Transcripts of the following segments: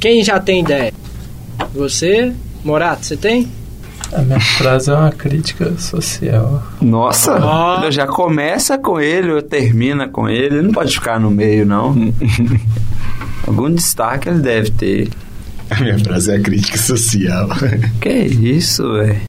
Quem já tem ideia? Você? Morato, você tem? A minha frase é uma crítica social. Nossa, Ó. já começa com ele ou termina com ele. Não pode ficar no meio, não. Algum destaque ele deve ter. A minha frase é a crítica social. Que isso, velho?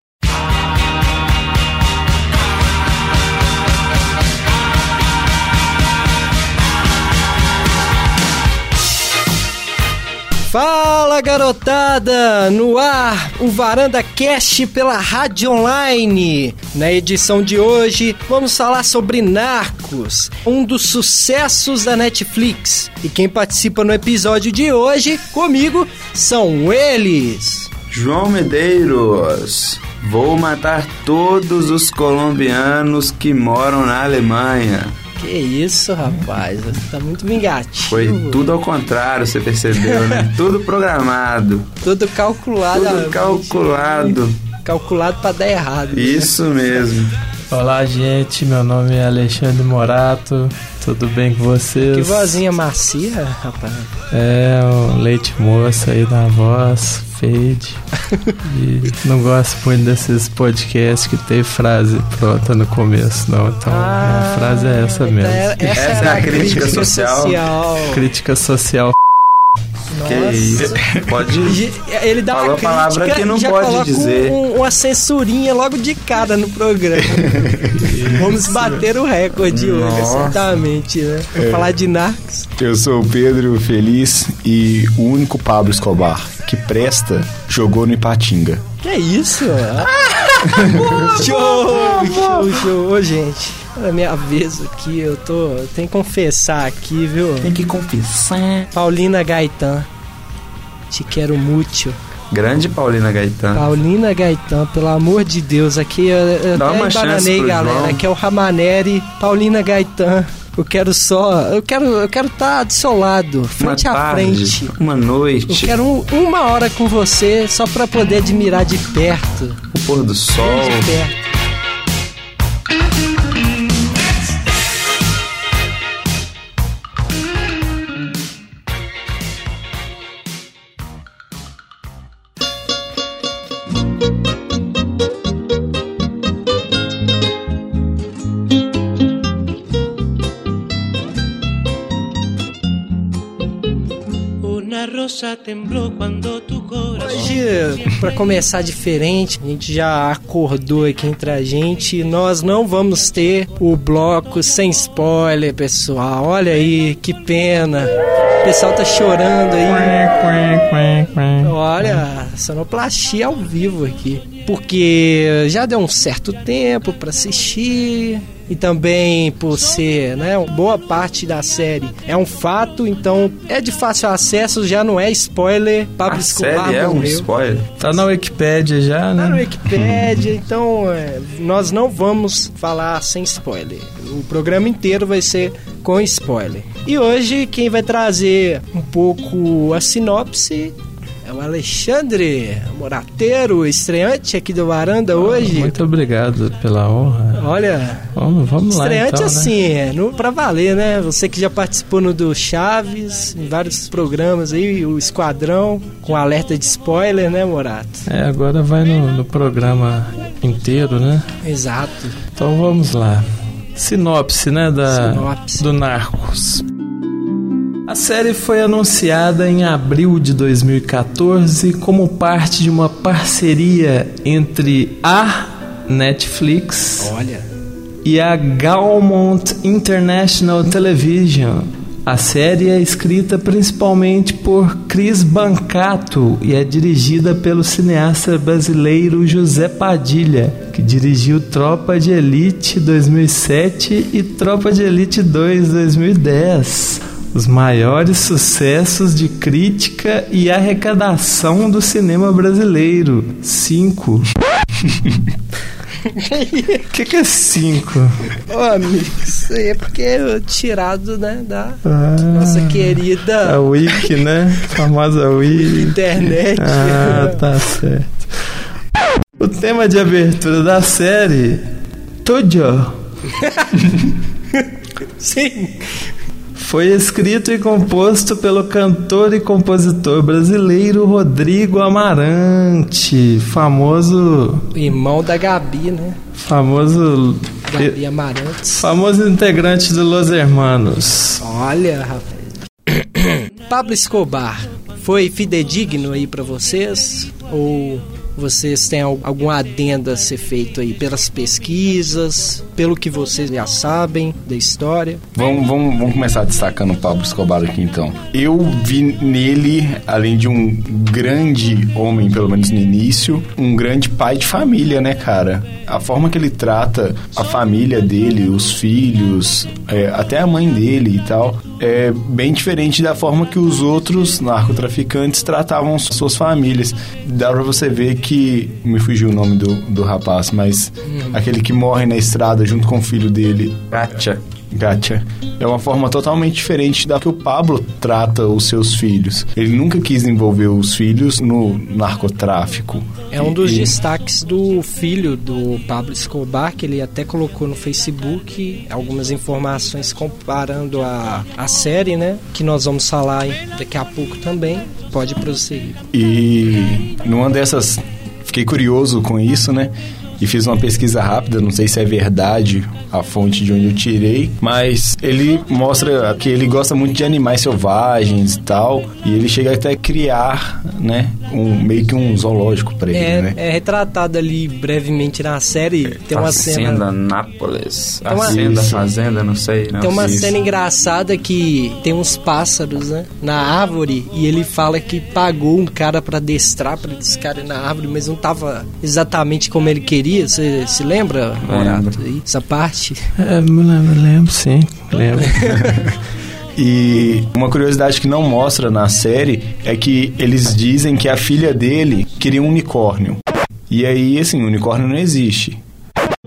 Fala garotada! No ar, o Varanda Cast pela Rádio Online. Na edição de hoje, vamos falar sobre Narcos, um dos sucessos da Netflix. E quem participa no episódio de hoje, comigo, são eles. João Medeiros. Vou matar todos os colombianos que moram na Alemanha. Que isso, rapaz? Você tá muito vingativo. Foi tudo ao contrário, você percebeu, né? tudo programado, Tudo calculado. tudo calculado. Calculado pra dar errado. né? Isso mesmo. Olá, gente. Meu nome é Alexandre Morato. Tudo bem com vocês? Que vozinha macia, rapaz. É, o leite moça aí da voz, fade. e não gosto muito desses podcasts que tem frase pronta no começo, não. Então, a frase é essa mesmo. é- Essa, Essa é a crítica social. Crítica social. Que isso. Pode. Ele dá Falou uma crítica palavra que não e já pode coloca dizer. um- uma censurinha logo de cara no programa. Vamos bater o recorde hoje, Nossa. certamente, né? Pra É. falar de Narcos. Eu sou o Pedro Feliz e o único Pablo Escobar que presta jogou no Ipatinga. Que isso? show, show, show. Ô, gente, é minha vez aqui, eu tô... eu Tenho que confessar aqui, viu? Tem que confessar. Paulina Gaetan. Te quero muito. Grande Paulina Gaetano. Paulina Gaetan, pelo amor de Deus, aqui eu, eu Dá até uma embananei, galera. João. Aqui é o Ramaneri, Paulina Gaetan. Eu quero só. Eu quero eu quero estar do seu lado, Uma frente a tarde, frente. uma Eu noite, quero um- uma hora com você só pra poder admirar de perto. o pôr do sol. De perto. Rosa tembló cuando tu. Hoje, pra começar diferente, a gente já acordou aqui entre a gente. Nós não vamos ter o bloco sem spoiler, pessoal. Olha aí, que pena. O pessoal tá chorando aí. Olha, sonoplastia ao vivo aqui. Porque já deu um certo tempo pra assistir. E também por ser, né, boa parte da série é um fato, então é de fácil acesso, já não é spoiler. Pablo A Escobar série é um morreu. spoiler. Tá na Wikipédia já, Tá né? Wikipedia, então é, nós não vamos falar sem spoiler. O programa inteiro vai ser com spoiler. E hoje quem vai trazer um pouco a sinopse o Alexandre Morateiro, estreante aqui do Varanda hoje. Muito obrigado pela honra. Olha, Vamos, vamos lá estreante então, né? assim, é, no, pra valer, né? Você que já participou no do Chaves, em vários programas aí, o Esquadrão, com alerta de spoiler, né, Morato? É, agora vai no, no programa inteiro, né? Exato. Então vamos lá. Sinopse, né, da Sinopse. do Narcos. A série foi anunciada em abril de 2014 como parte de uma parceria entre a Netflix Olha. e a Gaumont International Television. A série é escrita principalmente por Chris Bancato e é dirigida pelo cineasta brasileiro José Padilha, que dirigiu Tropa de Elite 2007 e Tropa de Elite 2 2010. Os maiores sucessos de crítica e arrecadação do cinema brasileiro. 5. O que, que é 5? Ô, amigo, isso aí é porque é tirado, né, da Ah. nossa querida A Wiki, né? Famosa Wiki. internet. Ah, tá certo. O tema de abertura da série Tudo Sim. Foi escrito e composto pelo cantor e compositor brasileiro Rodrigo Amarante, famoso Irmão da Gabi, né? famoso Gabi Amarantes. famoso integrante do Los Hermanos. Olha, rapaz. Pablo Escobar foi fidedigno aí pra vocês? Ou vocês têm al- algum adendo a ser feito aí pelas pesquisas, pelo que vocês já sabem da história? Vamos, vamos, vamos começar destacando o Pablo Escobar aqui então. Eu vi nele, além de um grande homem, pelo menos no início, um grande pai de família, né, cara? A forma que ele trata a família dele, os filhos, é, até a mãe dele e tal, é bem diferente da forma que os outros narcotraficantes tratavam suas famílias. Dá pra você ver que. Me fugiu o nome do, do rapaz, mas aquele que morre na estrada junto com o filho dele. Gacha. Gacha. É uma forma totalmente diferente da que o Pablo trata os seus filhos. Ele nunca quis envolver os filhos no narcotráfico. É um dos E- destaques do filho do Pablo Escobar, que ele até colocou no Facebook algumas informações comparando a, a série, né? Que nós vamos falar daqui a pouco também. Pode prosseguir. E numa dessas, fiquei curioso com isso, né? E fiz uma pesquisa rápida, não sei se é verdade a fonte de onde eu tirei, mas ele mostra que ele gosta muito de animais selvagens e tal, e ele chega até a criar, né, um meio que um zoológico pra ele, É, né? é retratado ali brevemente na série. Tem uma Fazenda cena. Nápoles. Tem uma- Fazenda, Isso. Fazenda, não sei. Não. Tem uma Isso. cena engraçada que tem uns pássaros, né? Na árvore e ele fala que pagou um cara pra adestrar pra eles ficarem na árvore, mas não tava exatamente como ele queria. Você se lembra, Morato? Essa parte? É, me lembro, lembro sim, lembro. E uma curiosidade que não mostra na série é que eles dizem que a filha dele queria um unicórnio. E aí, assim, o unicórnio não existe.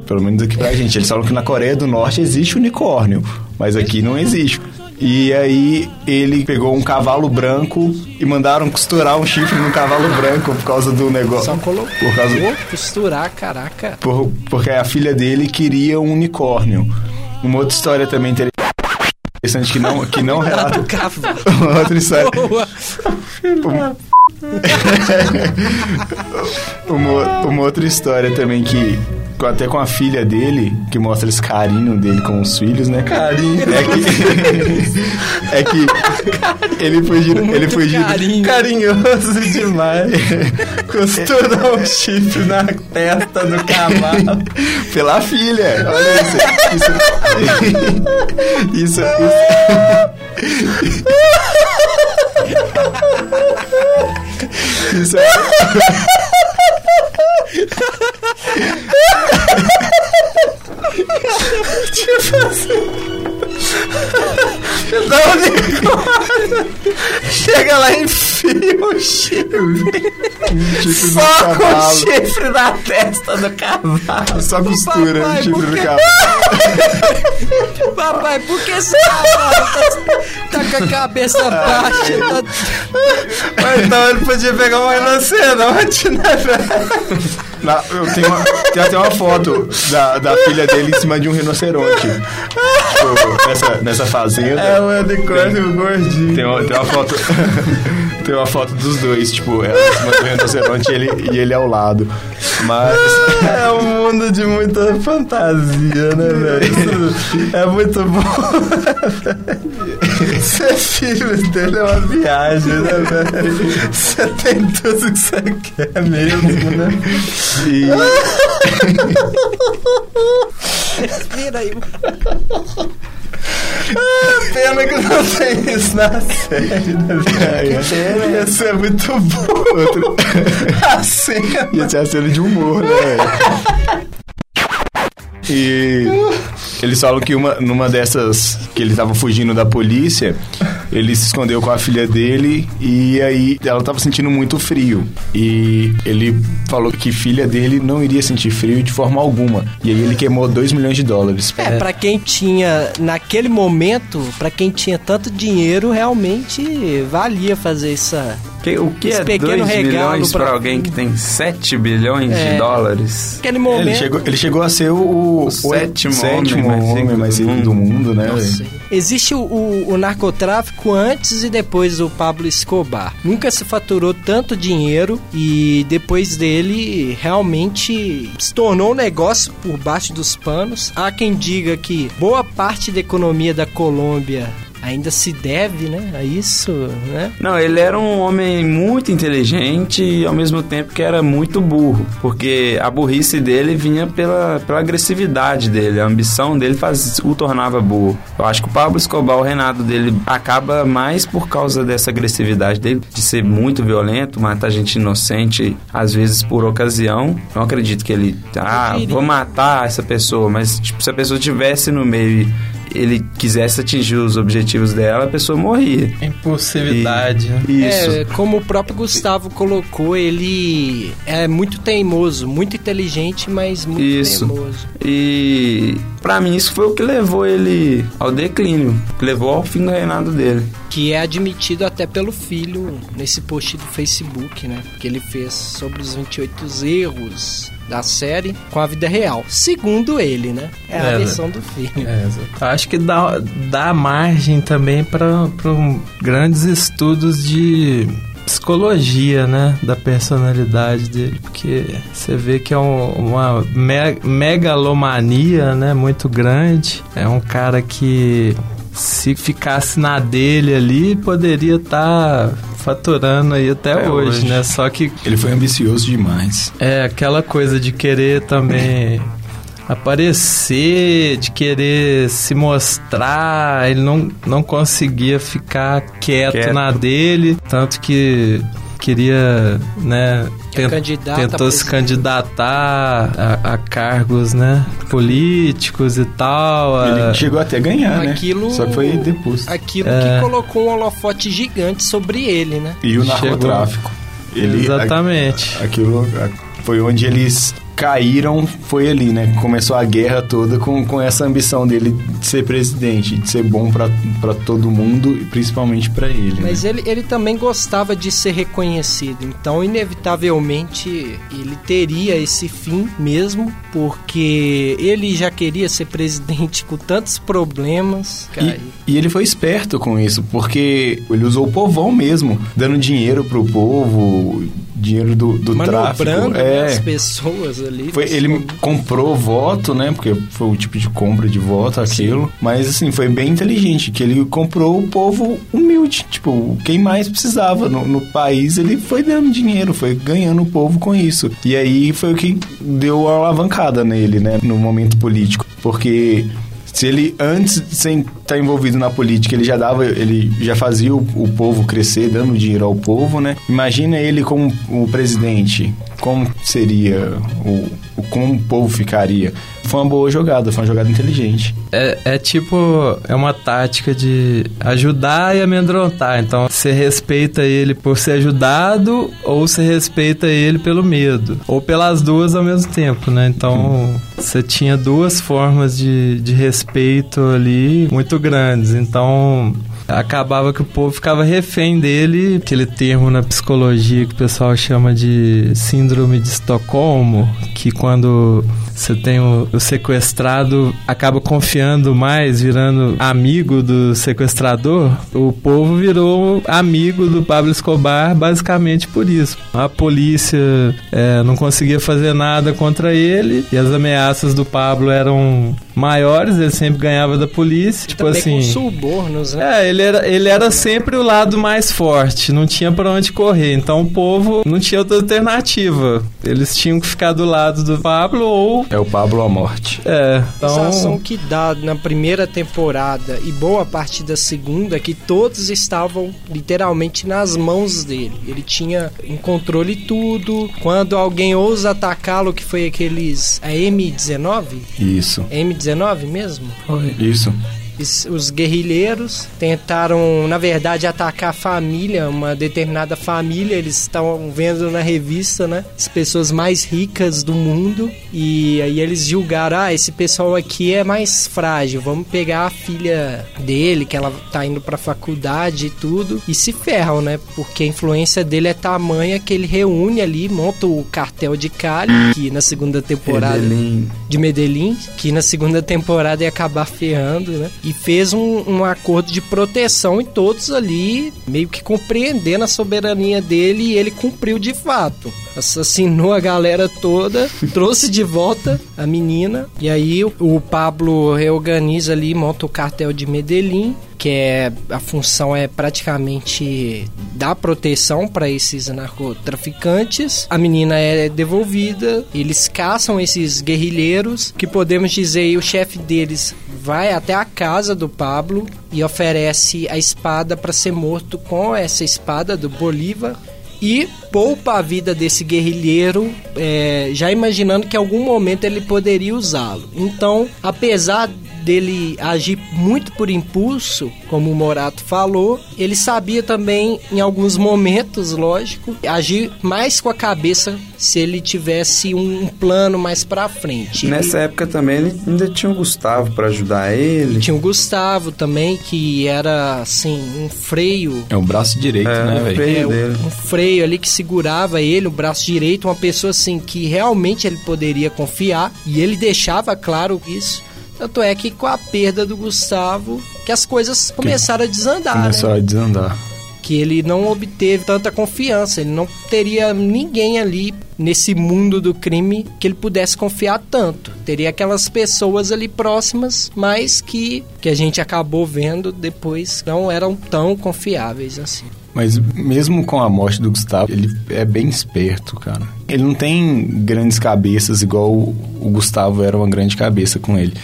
Pelo menos aqui pra gente. Eles falam que na Coreia do Norte existe unicórnio, mas aqui não existe. E aí ele pegou um cavalo branco e mandaram costurar um chifre no cavalo branco por causa do negócio. Só colocou. Por causa costurar, caraca. por- porque a filha dele queria um unicórnio. Uma outra história também interessante que não, que não relata. Outra história. Uma, uma outra história também que. Até com a filha dele, que mostra esse carinho dele com os filhos, né? Carinho. É que. é que. Ele fugiu. Ele fugiu. carinho. Carinhoso demais. Costura um chifre na testa do cavalo. Pela filha. Olha isso. Isso. isso, isso. Isso é. Dá um Chega lá e enfia o chifre. Com o chifre na testa do cavalo. Só costura Papai, o chifre do cavalo. Papai, por que esse cavalo tá, tá com a cabeça baixa? Tá... Ou então ele podia pegar um rinoceronte, né, velho? Na- eu tenho uma, tem até uma foto da, da filha dele em cima de um rinoceronte. Tipo, nessa, nessa fazenda. É o unicórnio gordinho. Tem uma, tem uma foto. tem uma foto dos dois, tipo, ela em cima do rinoceronte e ele, e ele ao lado. Mas. É um mundo de muita fantasia, né, velho? Isso é muito bom. Ser filho dele é uma viagem, né, velho? Você tem tudo que você quer mesmo, né? E, Vira aí. Pena que não tem isso na série, né, velho? Ia ser muito bom. outro, Assim, ia ser a cena de humor, né, velho? E eles falam que uma, numa dessas que ele tava fugindo da polícia, ele se escondeu com a filha dele e aí ela tava sentindo muito frio. E ele falou que filha dele não iria sentir frio de forma alguma. E aí ele queimou 2 milhões de dólares. É, pra quem tinha, naquele momento, pra quem tinha tanto dinheiro, realmente valia fazer essa, Que- o que Esse é pequeno 2 regalo bilhões pra- pra alguém que tem 7 bilhões É. de dólares? Aquele É, momento. Ele chegou, ele chegou a ser o, O sétimo sétimo homem mais homem rico mais do rico do mundo, né? Nossa, velho? Existe o, o- o narcotráfico antes e depois do Pablo Escobar. Nunca se faturou tanto dinheiro e depois dele realmente se tornou um negócio por baixo dos panos. Há quem diga que boa parte da economia da Colômbia ainda se deve, né, a isso, né? Não, ele era um homem muito inteligente e ao mesmo tempo que era muito burro, porque a burrice dele vinha pela, pela agressividade dele, a ambição dele faz, o tornava burro. Eu acho que o Pablo Escobar, o reinado dele acaba mais por causa dessa agressividade dele, de ser muito violento, matar gente inocente, às vezes por ocasião. Não acredito que ele, ah, vou matar essa pessoa, mas tipo, se a pessoa estivesse no meio ele quisesse atingir os objetivos dela, a pessoa morria. Impulsividade. né? Isso. É, como o próprio Gustavo colocou, ele é muito teimoso, muito inteligente, mas muito Isso. teimoso. E pra mim isso foi o que levou ele ao declínio, que levou ao fim do reinado dele. Que é admitido até pelo filho nesse post do Facebook, né? Que ele fez sobre os 28 erros da série com a vida real. Segundo ele, né? É a É, versão do filho. É. Acho que dá, dá margem também para grandes estudos de psicologia, né, da personalidade dele, porque você vê que é um- uma me- megalomania, né, muito grande. É um cara que se ficasse na dele ali poderia estar faturando aí até Até hoje, hoje. né? Só que Ele foi ambicioso demais. é aquela coisa de querer também aparecer, de querer se mostrar. Ele não, não conseguia ficar quieto, Quieto. na dele, tanto que queria, né? A tentou se candidatar a, a cargos, né? Políticos e tal. Ele a- chegou até a ganhar, Aquilo- né? Só que foi depois. Aquilo É. que colocou um holofote gigante sobre ele, né? E o Chegou. narcotráfico. Ele, Exatamente. a- aquilo a- foi onde eles caíram, foi ali, né? Começou a guerra toda com, com essa ambição dele de ser presidente, de ser bom pra pra todo mundo e principalmente pra ele. Mas né? ele, ele também gostava de ser reconhecido, então inevitavelmente ele teria esse fim mesmo, porque ele já queria ser presidente com tantos problemas. E, e ele foi esperto com isso, porque ele usou o povão mesmo, dando dinheiro pro povo, dinheiro do, do tráfico. manobrando né, É. as pessoas ali. Foi, ele comprou voto, né? Porque foi o tipo de compra de voto, aquilo. Mas, assim, foi bem inteligente, que ele comprou o povo humilde. Tipo, quem mais precisava no, no país, ele foi dando dinheiro, foi ganhando o povo com isso. E aí foi o que deu a alavancada nele, né? No momento político. Porque... Se ele, antes sem estar envolvido na política, ele já dava, ele já fazia o, o povo crescer, dando dinheiro ao povo, né? Imagina ele como o presidente, como seria o, o como o povo ficaria. Foi uma boa jogada, foi uma jogada inteligente. É, é tipo, é uma tática de ajudar e amedrontar. Então, você respeita ele por ser ajudado ou você respeita ele pelo medo. Ou pelas duas ao mesmo tempo, né? Então, você tinha duas formas de, de respeito ali muito grandes. Então, acabava que o povo ficava refém dele, aquele termo na psicologia que o pessoal chama de síndrome de Estocolmo, que quando você tem o, o sequestrado acaba confiando mais, virando amigo do sequestrador, o povo virou amigo do Pablo Escobar basicamente por isso. A polícia é, não conseguia fazer nada contra ele e as ameaças do Pablo eram maiores, ele sempre ganhava da polícia. Tipo Também assim. Com subornos, né? É, ele era, ele era sempre o lado mais forte, não tinha para onde correr. Então o povo não tinha outra alternativa. Eles tinham que ficar do lado do Pablo ou. É o Pablo à morte. É. Então... A sensação que dá na primeira temporada e boa parte da segunda é que todos estavam literalmente nas mãos dele. Ele tinha um controle tudo. Quando alguém ousa atacá-lo, que foi aqueles. É a M19? Isso. M19 19 mesmo? Foi. Isso. Eles- Os guerrilheiros tentaram, na verdade, atacar a família, uma determinada família. Eles estavam vendo na revista, né? As pessoas mais ricas do mundo. E aí eles julgaram: ah, esse pessoal aqui é mais frágil. Vamos pegar a filha dele, que ela tá indo pra faculdade e tudo. E se ferram, né? Porque a influência dele é tamanha que ele reúne ali, monta o cartel de Cali, que na segunda temporada Medellín. de Medellín, que na segunda temporada ia acabar ferrando, né? E fez um, um acordo de proteção e todos ali meio que compreendendo a soberania dele e ele cumpriu de fato. Assassinou a galera toda, trouxe de volta a menina e aí o, o Pablo reorganiza ali, monta o cartel de Medellín que é a função é praticamente dar proteção para esses narcotraficantes. A menina é devolvida, eles caçam esses guerrilheiros, que podemos dizer o chefe deles vai até a casa do Pablo e oferece a espada para ser morto com essa espada do Bolívar e poupa a vida desse guerrilheiro, é, já imaginando que em algum momento ele poderia usá-lo. Então, apesar dele agir muito por impulso, como o Morato falou, ele sabia também, em alguns momentos, lógico, agir mais com a cabeça se ele tivesse um plano mais pra frente. Ele- Nessa época também ele ainda tinha o Gustavo pra ajudar ele. Tinha o Gustavo também, que era, assim, um freio É o braço direito, É, né, o velho? freio. É, dele. um freio ali que segurava ele, o braço direito, uma pessoa assim que realmente ele poderia confiar e ele deixava claro isso. Tanto é que com a perda do Gustavo, que as coisas começaram a desandar, Começou né? a desandar. Que ele não obteve tanta confiança, ele não teria ninguém ali nesse mundo do crime que ele pudesse confiar tanto. Teria aquelas pessoas ali próximas, mas que, que a gente acabou vendo depois não eram tão confiáveis assim. Mas mesmo com a morte do Gustavo, ele é bem esperto, cara. Ele não tem grandes cabeças igual o Gustavo era uma grande cabeça com ele.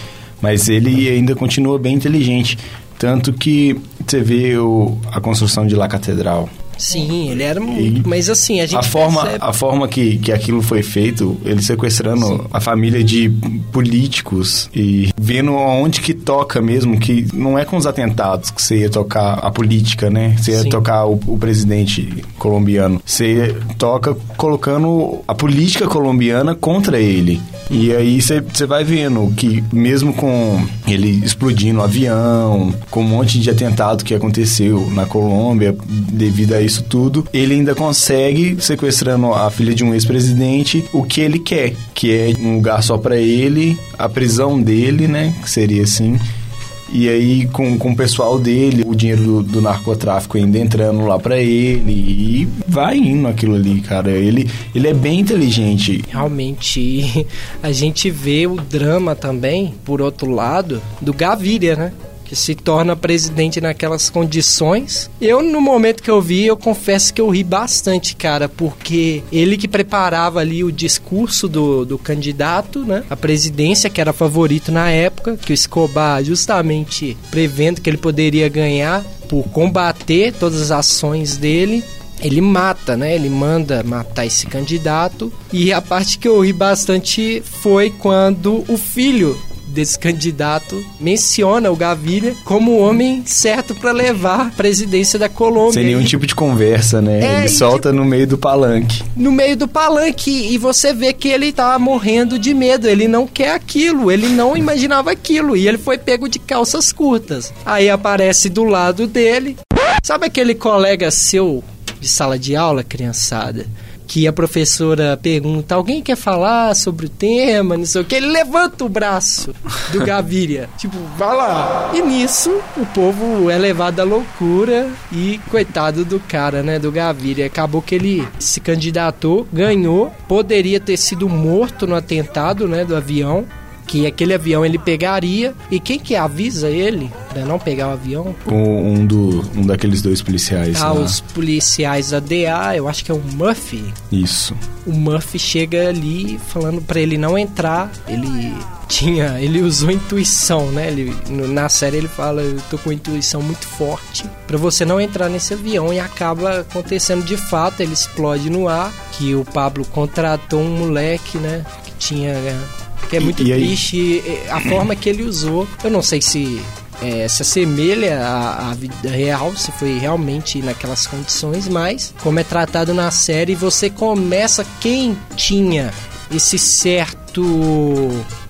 Mas ele ainda continua bem inteligente. Tanto que você vê o, a construção de La Catedral. Sim, ele era. E Mas assim, a gente. A forma, percebe- a forma que, que aquilo foi feito, ele sequestrando a família de políticos e vendo aonde que toca mesmo, que não é com os atentados que você ia tocar a política, né? Você ia Sim. tocar o, o presidente colombiano. Você toca colocando a política colombiana contra ele. E aí você você vai vendo que mesmo com ele explodindo o avião, com um monte de atentado que aconteceu na Colômbia devido a isso tudo, ele ainda consegue, sequestrando a filha de um ex-presidente, o que ele quer, que é um lugar só pra ele, a prisão dele, né, que seria assim. E aí, com, com o pessoal dele, o dinheiro do, do narcotráfico ainda entrando lá pra ele, e vai indo aquilo ali, cara. Ele, ele é bem inteligente. Realmente, a gente vê o drama também, por outro lado, do Gaviria, né? Que se torna presidente naquelas condições. Eu, no momento que eu vi, eu confesso que eu ri bastante, cara, porque ele que preparava ali o discurso do, do candidato, né? A presidência, que era favorito na época, que o Escobar, justamente prevendo que ele poderia ganhar por combater todas as ações dele, ele mata, né? Ele manda matar esse candidato. E a parte que eu ri bastante foi quando o filho desse candidato menciona o Gaviria como o homem certo para levar a presidência da Colômbia. Sem nenhum tipo de conversa, né? É, ele solta no meio do palanque. no meio do palanque e você vê que ele tá morrendo de medo, ele não quer aquilo, ele não imaginava aquilo e ele foi pego de calças curtas. Aí aparece do lado dele, sabe aquele colega seu de sala de aula, criançada? Que a professora pergunta: alguém quer falar sobre o tema? Não sei o que. Ele levanta o braço do Gaviria. tipo, vai lá. E nisso, o povo é levado à loucura. E coitado do cara, né? Do Gaviria. Acabou que ele se candidatou, ganhou. Poderia ter sido morto no atentado, né? Do avião. Que aquele avião ele pegaria. E quem que avisa ele pra não pegar o avião? Um, um do, um daqueles dois policiais Ah, lá. os policiais da DA, eu acho que é o Murphy. Isso. o Murphy chega ali falando pra ele não entrar. Ele tinha, ele usou intuição, né? Ele, na série ele fala, eu tô com intuição muito forte pra você não entrar nesse avião e acaba acontecendo de fato, ele explode no ar, que o Pablo contratou um moleque, né, que tinha que é E- muito e aí- triste a forma que ele usou. Eu não sei se é, se assemelha à, à vida real, se foi realmente naquelas condições, mas como é tratado na série, você começa quem tinha esse certo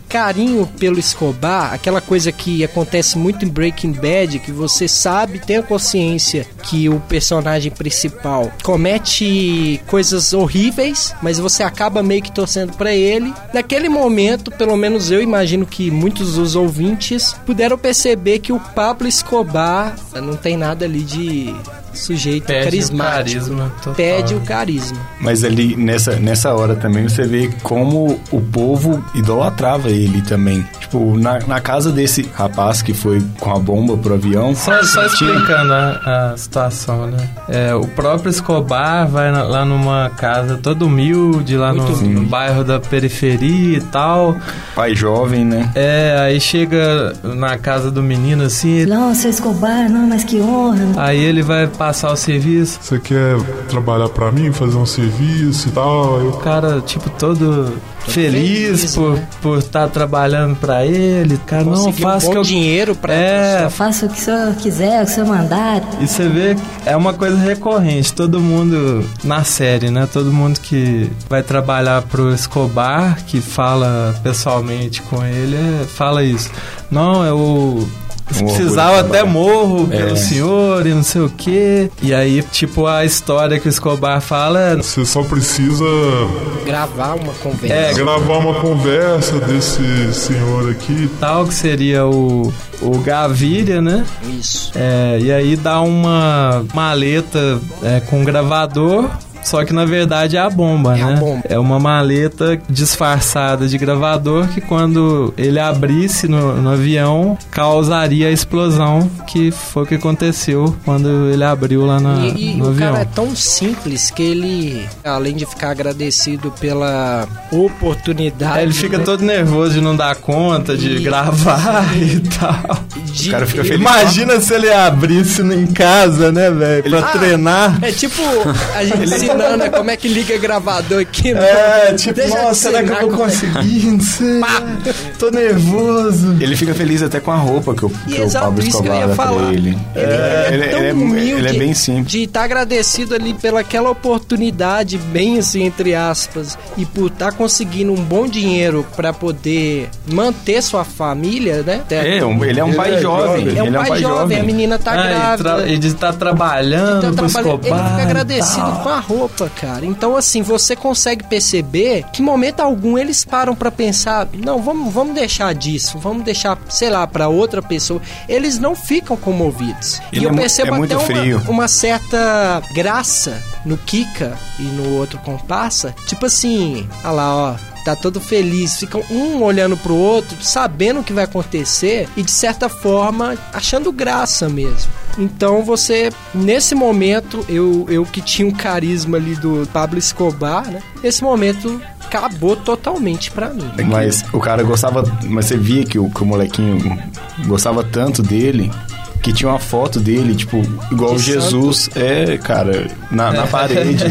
carinho pelo Escobar, aquela coisa que acontece muito em Breaking Bad, que você sabe, tem a consciência que o personagem principal comete coisas horríveis, mas você acaba meio que torcendo para ele. Naquele momento, pelo menos eu imagino que muitos dos ouvintes puderam perceber que o Pablo Escobar não tem nada ali de sujeito Pede carismático. o carisma total. Pede o carisma. Mas ali nessa, nessa hora também você vê como o povo idolatrava ele também. Tipo, na, na casa desse rapaz que foi com a bomba pro avião. Só, só tinha- explicando a, a situação, né? É, o próprio Escobar vai na- lá numa casa toda humilde, lá no, no bairro da periferia e tal. Pai jovem, né? É, aí chega na casa do menino assim, Não, seu Escobar, não, mas que honra. aí ele vai passar o serviço. Você quer trabalhar pra mim, fazer um serviço e tal? Aí O cara, tipo, todo feliz, feliz, por né? por estar trabalhando pra ele. O Cara, não, um faça bom que eu... dinheiro pra É, Faça o que o senhor quiser, o que o senhor mandar. E você vê que é uma coisa recorrente, todo mundo na série, né? Todo mundo que vai trabalhar pro Escobar, que fala pessoalmente com ele, é- fala isso. Não, eu se Um precisava até morro pelo É. senhor e não sei o quê. E aí, tipo, a história que o Escobar fala é. você só precisa gravar uma conversa. É, gravar uma conversa desse senhor aqui. Tal que seria o, o Gaviria, né? Isso. É, e aí dá uma maleta é, com gravador. Só que na verdade é a bomba, É a né? bomba. É uma maleta disfarçada de gravador que quando ele abrisse no, no avião causaria a explosão que foi o que aconteceu quando ele abriu lá na- E, e no o avião. cara é tão simples que ele, além de ficar agradecido pela oportunidade. É, ele fica né, todo nervoso de não dar conta, de E- gravar e tal. de- O cara fica feliz. Imagina se ele abrisse em casa, né, velho? Pra Ah, treinar. É tipo a gente né, como é que liga gravador aqui. É, tipo, Deixa eu nossa, será que eu vou é conseguir? Não sei. Tô nervoso. Ele fica feliz até com a roupa que o, E que o exato, Pablo isso que eu Escobar ia dá pra falar. ele. Ele, É, ele ele, é tão ele é- humilde ele é bem simples. de estar agradecido ali pelaquela oportunidade, bem assim, entre aspas, e por estar conseguindo um bom dinheiro pra poder manter sua família, né? É, um- ele é um pai é jovem. jovem. É um ele pai, jovem, a menina tá Ah, ele, grávida. tra- ele tá trabalhando Então, pro trabalha- Escobar. ele fica agradecido com a roupa, cara. Então, assim, você consegue perceber que, em momento algum, eles param pra pensar: não, vamos, vamos deixar disso, vamos deixar, sei lá, pra outra pessoa. Eles não ficam comovidos. Ele e eu é percebo é até uma, uma certa graça no Kika e no outro comparsa. Tipo assim, olha lá, ó. Tá todo feliz, ficam um olhando pro outro, sabendo o que vai acontecer e de certa forma achando graça mesmo. Então você, nesse momento, eu, eu que tinha um carisma ali do Pablo Escobar, né? Esse momento acabou totalmente pra mim. Mas o cara gostava. Mas você via que o, que o molequinho gostava tanto dele. Que tinha uma foto dele, tipo, igual De Jesus. É, cara, na, na parede.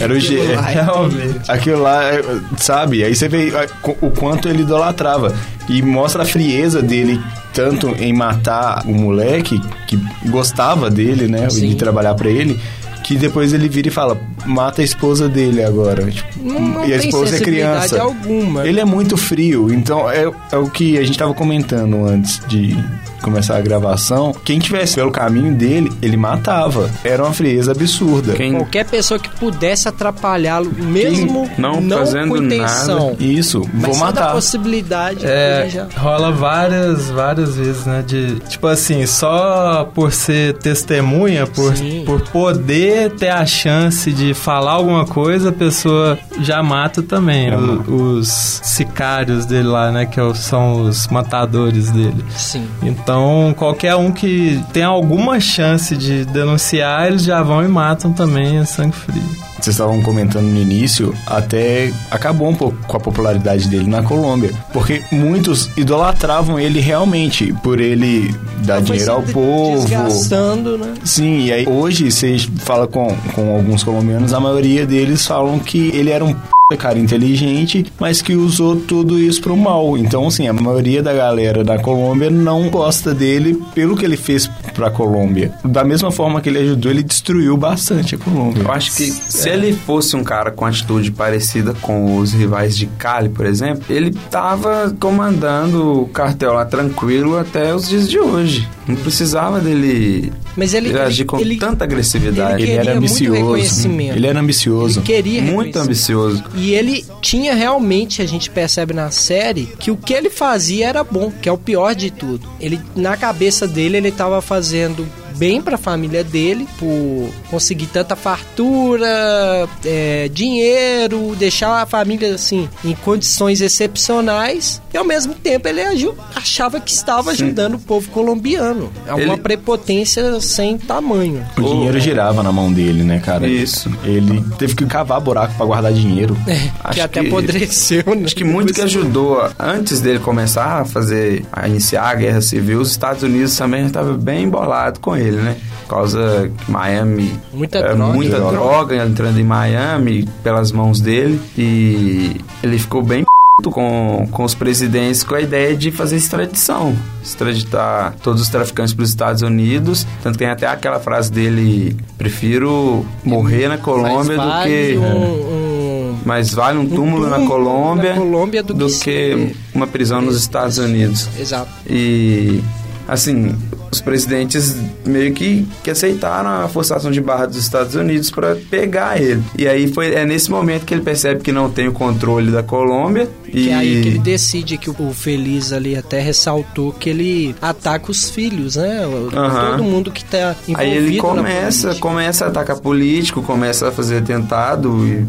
Era o G. Aquilo lá é Realmente. Aquilo lá, é, sabe? Aí você vê é, o quanto ele idolatrava. E mostra a frieza dele, tanto em matar o moleque, que gostava dele, né? Sim. De trabalhar pra ele. Que depois ele vira e fala, mata a esposa dele agora. Tipo, Não, não e a tem esposa é criança. alguma. Ele é muito frio, então é, é o que a gente tava comentando antes de começar a gravação. Quem tivesse pelo caminho dele, ele matava. Era uma frieza absurda. Quem Qualquer pessoa que pudesse atrapalhá-lo, mesmo não não, fazendo com intenção. Isso, Mas vou matar. possibilidade É, já... rola várias, várias vezes, né? De, tipo assim, só por ser testemunha, por, Sim. por poder ter a chance de falar alguma coisa, a pessoa já mata também. Já O- os sicários dele lá, né? Que é são os matadores dele. Sim. Então, qualquer um que tem alguma chance de denunciar, eles já vão e matam também, é sangue frio. Vocês estavam comentando no início, até acabou um pouco com a popularidade dele na Colômbia. Porque muitos idolatravam ele realmente, por ele dar dinheiro ao povo. Desgastando, né? Sim, e aí hoje você fala com, com alguns colombianos, a maioria deles falam que ele era um cara inteligente, mas que usou tudo isso pro mal. Então, assim, a maioria da galera da Colômbia não gosta dele pelo que ele fez pra Colômbia. Da mesma forma que ele ajudou, ele destruiu bastante a Colômbia. Eu acho que se ele fosse um cara com atitude parecida com os rivais de Cali, por exemplo, ele tava comandando o cartel lá tranquilo até os dias de hoje. Não precisava dele Mas ele, ele agir com ele- tanta agressividade. ele Ele era ambicioso. Ele era ambicioso. Ele queria Muito ambicioso. E ele tinha realmente, a gente percebe na série, que o que ele fazia era bom, que é o pior de tudo. Ele, na cabeça dele, ele tava fazendo bem pra família dele, por conseguir tanta fartura, é, dinheiro, deixar a família, assim, em condições excepcionais. E, ao mesmo tempo, ele agiu, achava que estava ajudando o povo colombiano. É uma Ele- prepotência sem tamanho. O dinheiro girava na mão dele, né, cara? Isso. Ele teve que cavar buraco pra guardar dinheiro. É, que Acho até que- apodreceu, né? Acho que muito que ajudou antes dele começar a fazer, a iniciar a guerra civil, os Estados Unidos também estavam bem embolado com ele, né? Por causa Miami. Muita é, droga. Muita Droga. droga entrando em Miami pelas mãos dele. E ele ficou bem com, com os presidentes com a ideia de fazer extradição. Extraditar todos os traficantes para os Estados Unidos. Tanto que tem até aquela frase dele: prefiro morrer na Colômbia do que. um- um Mas vale um túmulo, na túmulo Colômbia, na Colômbia do do, que que, uma prisão nos Estados Unidos. Exato. E, assim, os presidentes meio que, que aceitaram a forçação de barra dos Estados Unidos para pegar ele. E aí foi, é nesse momento que ele percebe que não tem o controle da Colômbia. Que e é aí que ele decide que o, Feliz ali até ressaltou que ele ataca os filhos, né? Aham. Todo mundo que tá envolvido Aí ele começa, começa a atacar político, começa a fazer atentado e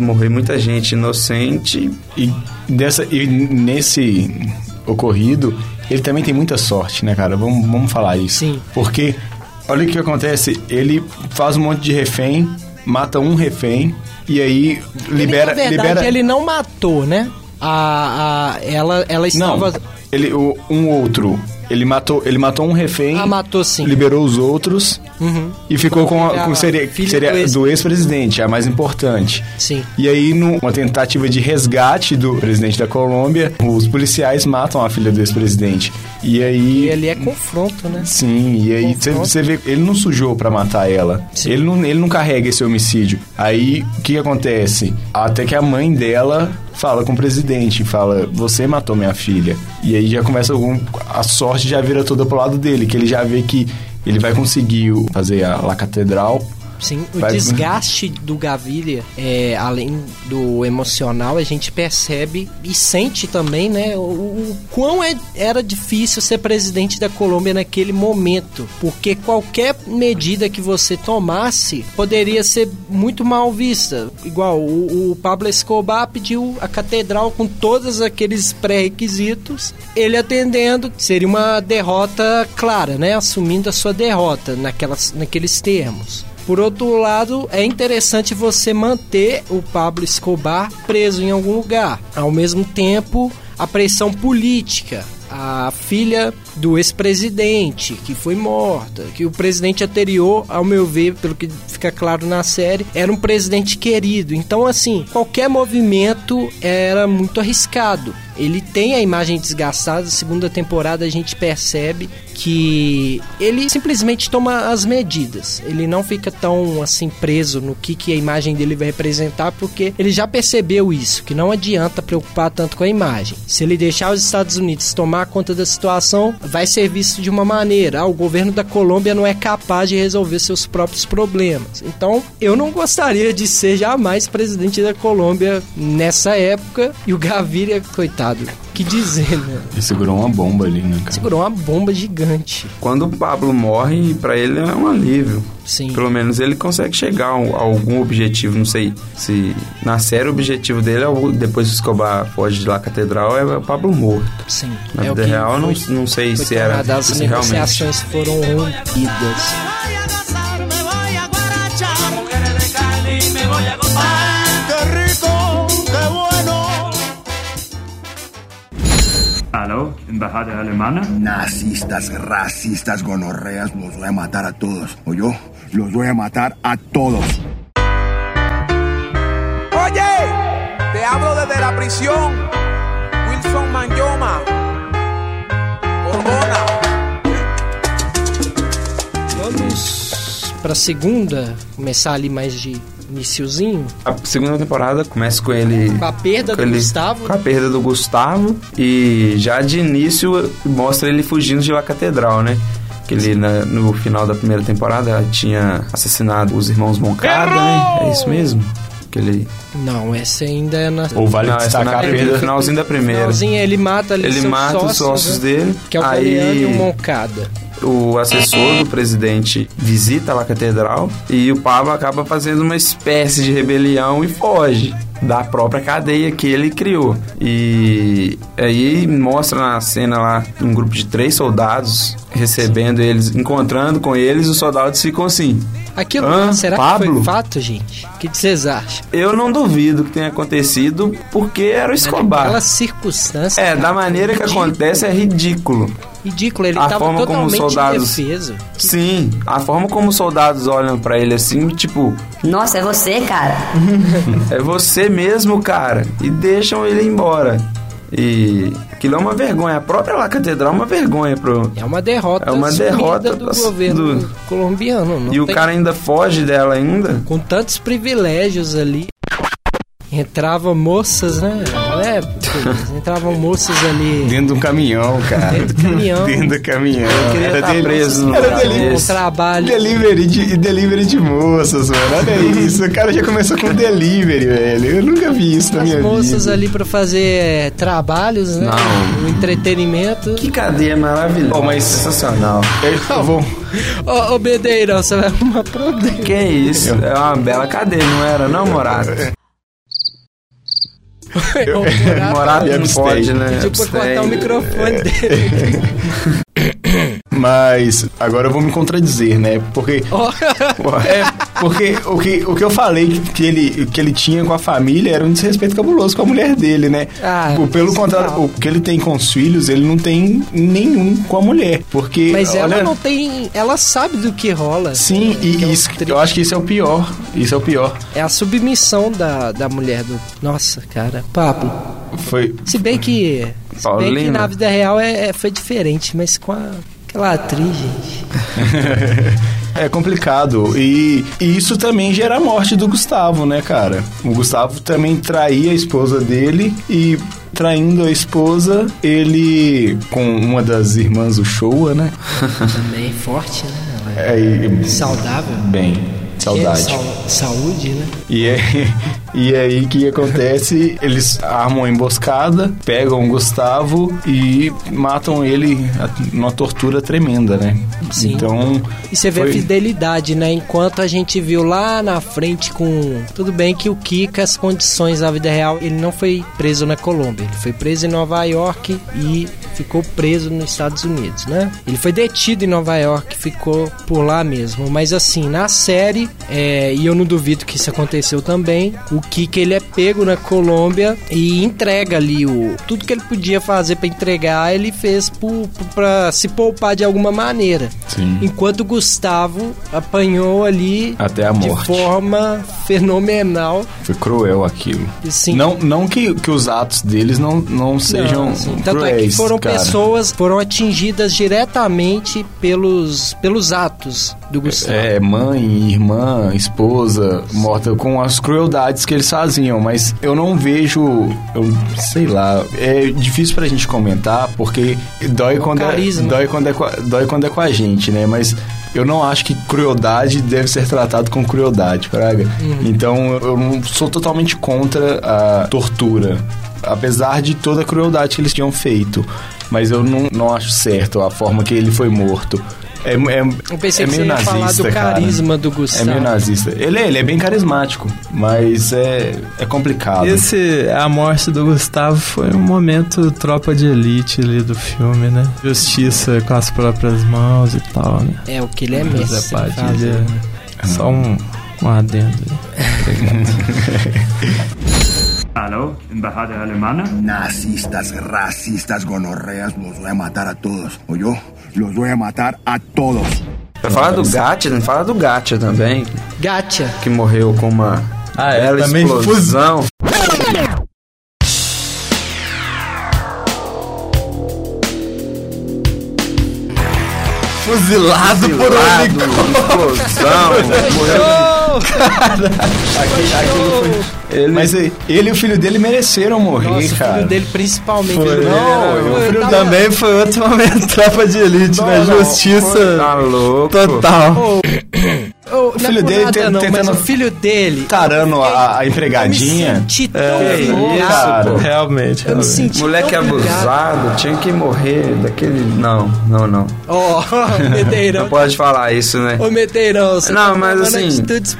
morrer muita gente inocente. E, dessa, e nesse ocorrido, ele também tem muita sorte, né, cara? Vamos, vamos falar isso. Sim. Porque, olha o que acontece. Ele faz um monte de refém, mata um refém, e aí libera... ele, na verdade, libera... ele não matou, né? A, a, ela, ela Não, estava... ele, o, um outro... Ele matou, ele matou um refém, Ah, matou sim. liberou os outros Uhum. e ficou com, a, com seria, seria do ex- ex-presidente, a mais importante. Sim. E aí, numa tentativa de resgate do presidente da Colômbia, os policiais matam a filha do ex-presidente. E aí. E ali é confronto, né? Sim, e aí você- vê, ele não sujou pra matar ela. Sim. Ele não, ele não carrega esse homicídio. Aí, o que, que acontece? Até que a mãe dela fala com o presidente, fala, você matou minha filha. E aí já começa algum, a sorte já vira toda pro lado dele, que ele já vê que ele vai conseguir fazer a La Catedral. Sim, o Vai- desgaste do Gaviria, é, além do emocional, a gente percebe e sente também, né, o, o quão é- era difícil ser presidente da Colômbia naquele momento, porque qualquer medida que você tomasse poderia ser muito mal vista. Igual o, o Pablo Escobar pediu a catedral com todos aqueles pré-requisitos, ele atendendo, seria uma derrota clara, né, assumindo a sua derrota naquelas, naqueles termos. Por outro lado, é interessante você manter o Pablo Escobar preso em algum lugar. Ao mesmo tempo, a pressão política. A filha do ex-presidente que foi morta, que o presidente anterior, ao meu ver, pelo que fica claro na série, era um presidente querido. Então, assim, qualquer movimento era muito arriscado. Ele tem a imagem desgastada, segunda temporada a gente percebe que ele simplesmente toma as medidas. Ele não fica tão assim preso no que, que a imagem dele vai representar, porque ele já percebeu isso, que não adianta preocupar tanto com a imagem. Se ele deixar os Estados Unidos tomar conta da situação, vai ser visto de uma maneira. Ah, o governo da Colômbia não é capaz de resolver seus próprios problemas. Então, eu não gostaria de ser jamais presidente da Colômbia nessa época. E o Gaviria, coitado, que dizer, né? Ele segurou uma bomba ali, né, cara? Segurou uma bomba gigante. Quando o Pablo morre, pra ele é um alívio. Sim. Pelo menos ele consegue chegar a um- algum objetivo. Não sei se na série o objetivo dele, é o- depois que o Escobar foge de lá catedral, é o Pablo morto. Sim. Na é vida real, eu não, foi- não sei foi se era tornado, as se realmente. negociações foram rompidas. Aló, embajada alemana. Nazistas, racistas, gonorreas, los voy a matar a todos. ¿O yo? Los voy a matar a todos. Oye, la prisión, Wilson Manyoma. Gorgona. Vamos pra segunda, começar ali mais de iniciozinho. A segunda temporada começa com ele. Com a perda com do ele- Gustavo. Com a perda do Gustavo. E já de início mostra ele fugindo de La Catedral, né? Que ele, na- no final da primeira temporada, tinha assassinado os irmãos Moncada, né? É isso mesmo? Que ele. Não, essa ainda é na... Ou vale Não, essa destacar na a primeira, perda... finalzinho da primeira. Finalzinho, ele mata ali Ele seus mata os sócios né? dele. Que é o aí- e o Moncada. O assessor do presidente visita lá a catedral e o Pablo acaba fazendo uma espécie de rebelião e foge da própria cadeia que ele criou. E aí mostra na cena lá um grupo de três soldados recebendo eles, encontrando com eles, os soldados ficam assim. Aquilo, Hã? será que Pablo? foi fato, gente? O que que vocês acham? Eu não duvido que tenha acontecido porque era o Escobar. Aquelas circunstâncias. É, cara, da maneira que ridículo. acontece é ridículo. Ridículo, ele A tava forma como os totalmente soldados- indefeso. Sim, a forma como os soldados olham pra ele assim, tipo, Nossa, é você, cara. É você mesmo, cara. E deixam ele embora. E aquilo é uma vergonha. A própria La Catedral é uma vergonha pro. É uma derrota É uma derrota do das- governo do- colombiano. não E o cara ainda foge dela ainda. Com tantos privilégios ali. Entravam moças, né? É, porque entravam moças ali. Dentro de um caminhão, cara. Dentro do caminhão. Dentro do caminhão. Era tá preso no Era desse. Um trabalho. Delivery de, delivery de moças, mano. Olha isso. O cara já começou com delivery, velho. Eu nunca vi isso na As minha moças vida. ali pra fazer é, trabalhos, né? Não. O entretenimento. Que cadeia maravilhosa. Oh, mas- sensacional. Eu vou. Ô, ô Bedeirão, você vai arrumar problema. Que isso? É uma bela cadeia, não era, não, Morato? Me não abstém. pode, né? Tipo, cortar o microfone dele. Mas agora eu vou me contradizer, né? Porque. Ó, É, porque o que, o que eu falei que, que ele, que ele tinha com a família era um desrespeito cabuloso com a mulher dele, né? Ah, O- Pelo isso contrário, não. o que ele tem com os filhos, ele não tem nenhum com a mulher. Porque. Mas ela olha, não tem. Ela sabe do que rola. Sim, é e um isso, tri- eu acho que isso é o pior. Isso é o pior. É a submissão da, da mulher do. Nossa, cara. Pablo. Foi. Se bem que. Se bem que Paulina. na vida real é, é- foi diferente, mas com a, aquela atriz, gente. É complicado. E, e isso também gera a morte do Gustavo, né, cara? O Gustavo também traía a esposa dele e. Traindo a esposa, ele, com uma das irmãs, o Showa, né? Também forte, né? Ela é É, saudável. bem, saudade. É, sau- saúde, né? E, é, e aí o que acontece? Eles armam uma emboscada, pegam o Gustavo e matam ele a- numa tortura tremenda, né? Sim. Então. E você vê foi- a fidelidade, né? Enquanto a gente viu lá na frente com. Tudo bem que o Kika, as condições da vida real, ele não foi preso na Colômbia. Ele foi preso em Nova York e ficou preso nos Estados Unidos, né? Ele foi detido em Nova York, ficou por lá mesmo. Mas assim, na série, é, e eu não duvido que isso aconteceu também, o Kika ele é pego na Colômbia e entrega ali o. Tudo que ele podia fazer pra entregar, ele fez pra se poupar de alguma maneira. Sim. Enquanto o Gustavo apanhou ali Até a de morte. forma fenomenal. Foi cruel aquilo. Sim. Não, não que, que os atos deles não, não sejam Não, assim, Tanto cruéis, é que foram cara. pessoas foram atingidas diretamente pelos, pelos atos do Gustavo. É, mãe, irmã, esposa, morta com as crueldades que eles faziam, mas eu não vejo, eu sei lá, é difícil pra gente comentar porque dói quando é, carisma. dói quando é com a- dói quando é com a gente, né? Mas eu não acho que crueldade deve ser tratado com crueldade, praga. Uhum. Então eu não sou totalmente contra a tortura, apesar de toda a crueldade que eles tinham feito. Mas eu não, não acho certo a forma que ele foi morto. É, é, Eu pensei é que meio você ia falar nazista, do cara. carisma do É Gustavo. meio nazista. Ele é, ele é bem carismático, mas é, é complicado. Esse, a morte do Gustavo foi um momento tropa de elite ali do filme, né? Justiça com as próprias mãos e tal, né? É, o que ele é José em Padilha, fazer. Só um, um adendo aí. Aló, embajada alemana. Nazistas, racistas, gonorreas, los voy a matar a todos, yo Los voy a matar a todos. Vai falar do Gatia, né? Fala do Gatia também. Gatia. Que morreu com uma ah, é, bela também explosão. Fuzilado, Fuzilado por um explosão. morreu morreu. Aqui- foi- Ele, Mas ele e o filho dele mereceram morrer, Nossa, o cara. filho dele principalmente. Foi. Ele Não, o filho tava- Também foi outro momento tropa de elite, né? não, Justiça tá louco. total. Ô, ô, O filho não é dele te- não, mas tentando- o filho dele. Tarando a, a Eu me empregadinha. senti tão É, cara. Realmente, Eu me realmente. senti Moleque abusado, tinha que morrer daquele. Não, não, não. Ó, Medeirão. Não pode falar isso, né? Ô, Medeirão, você Não, tá mas assim.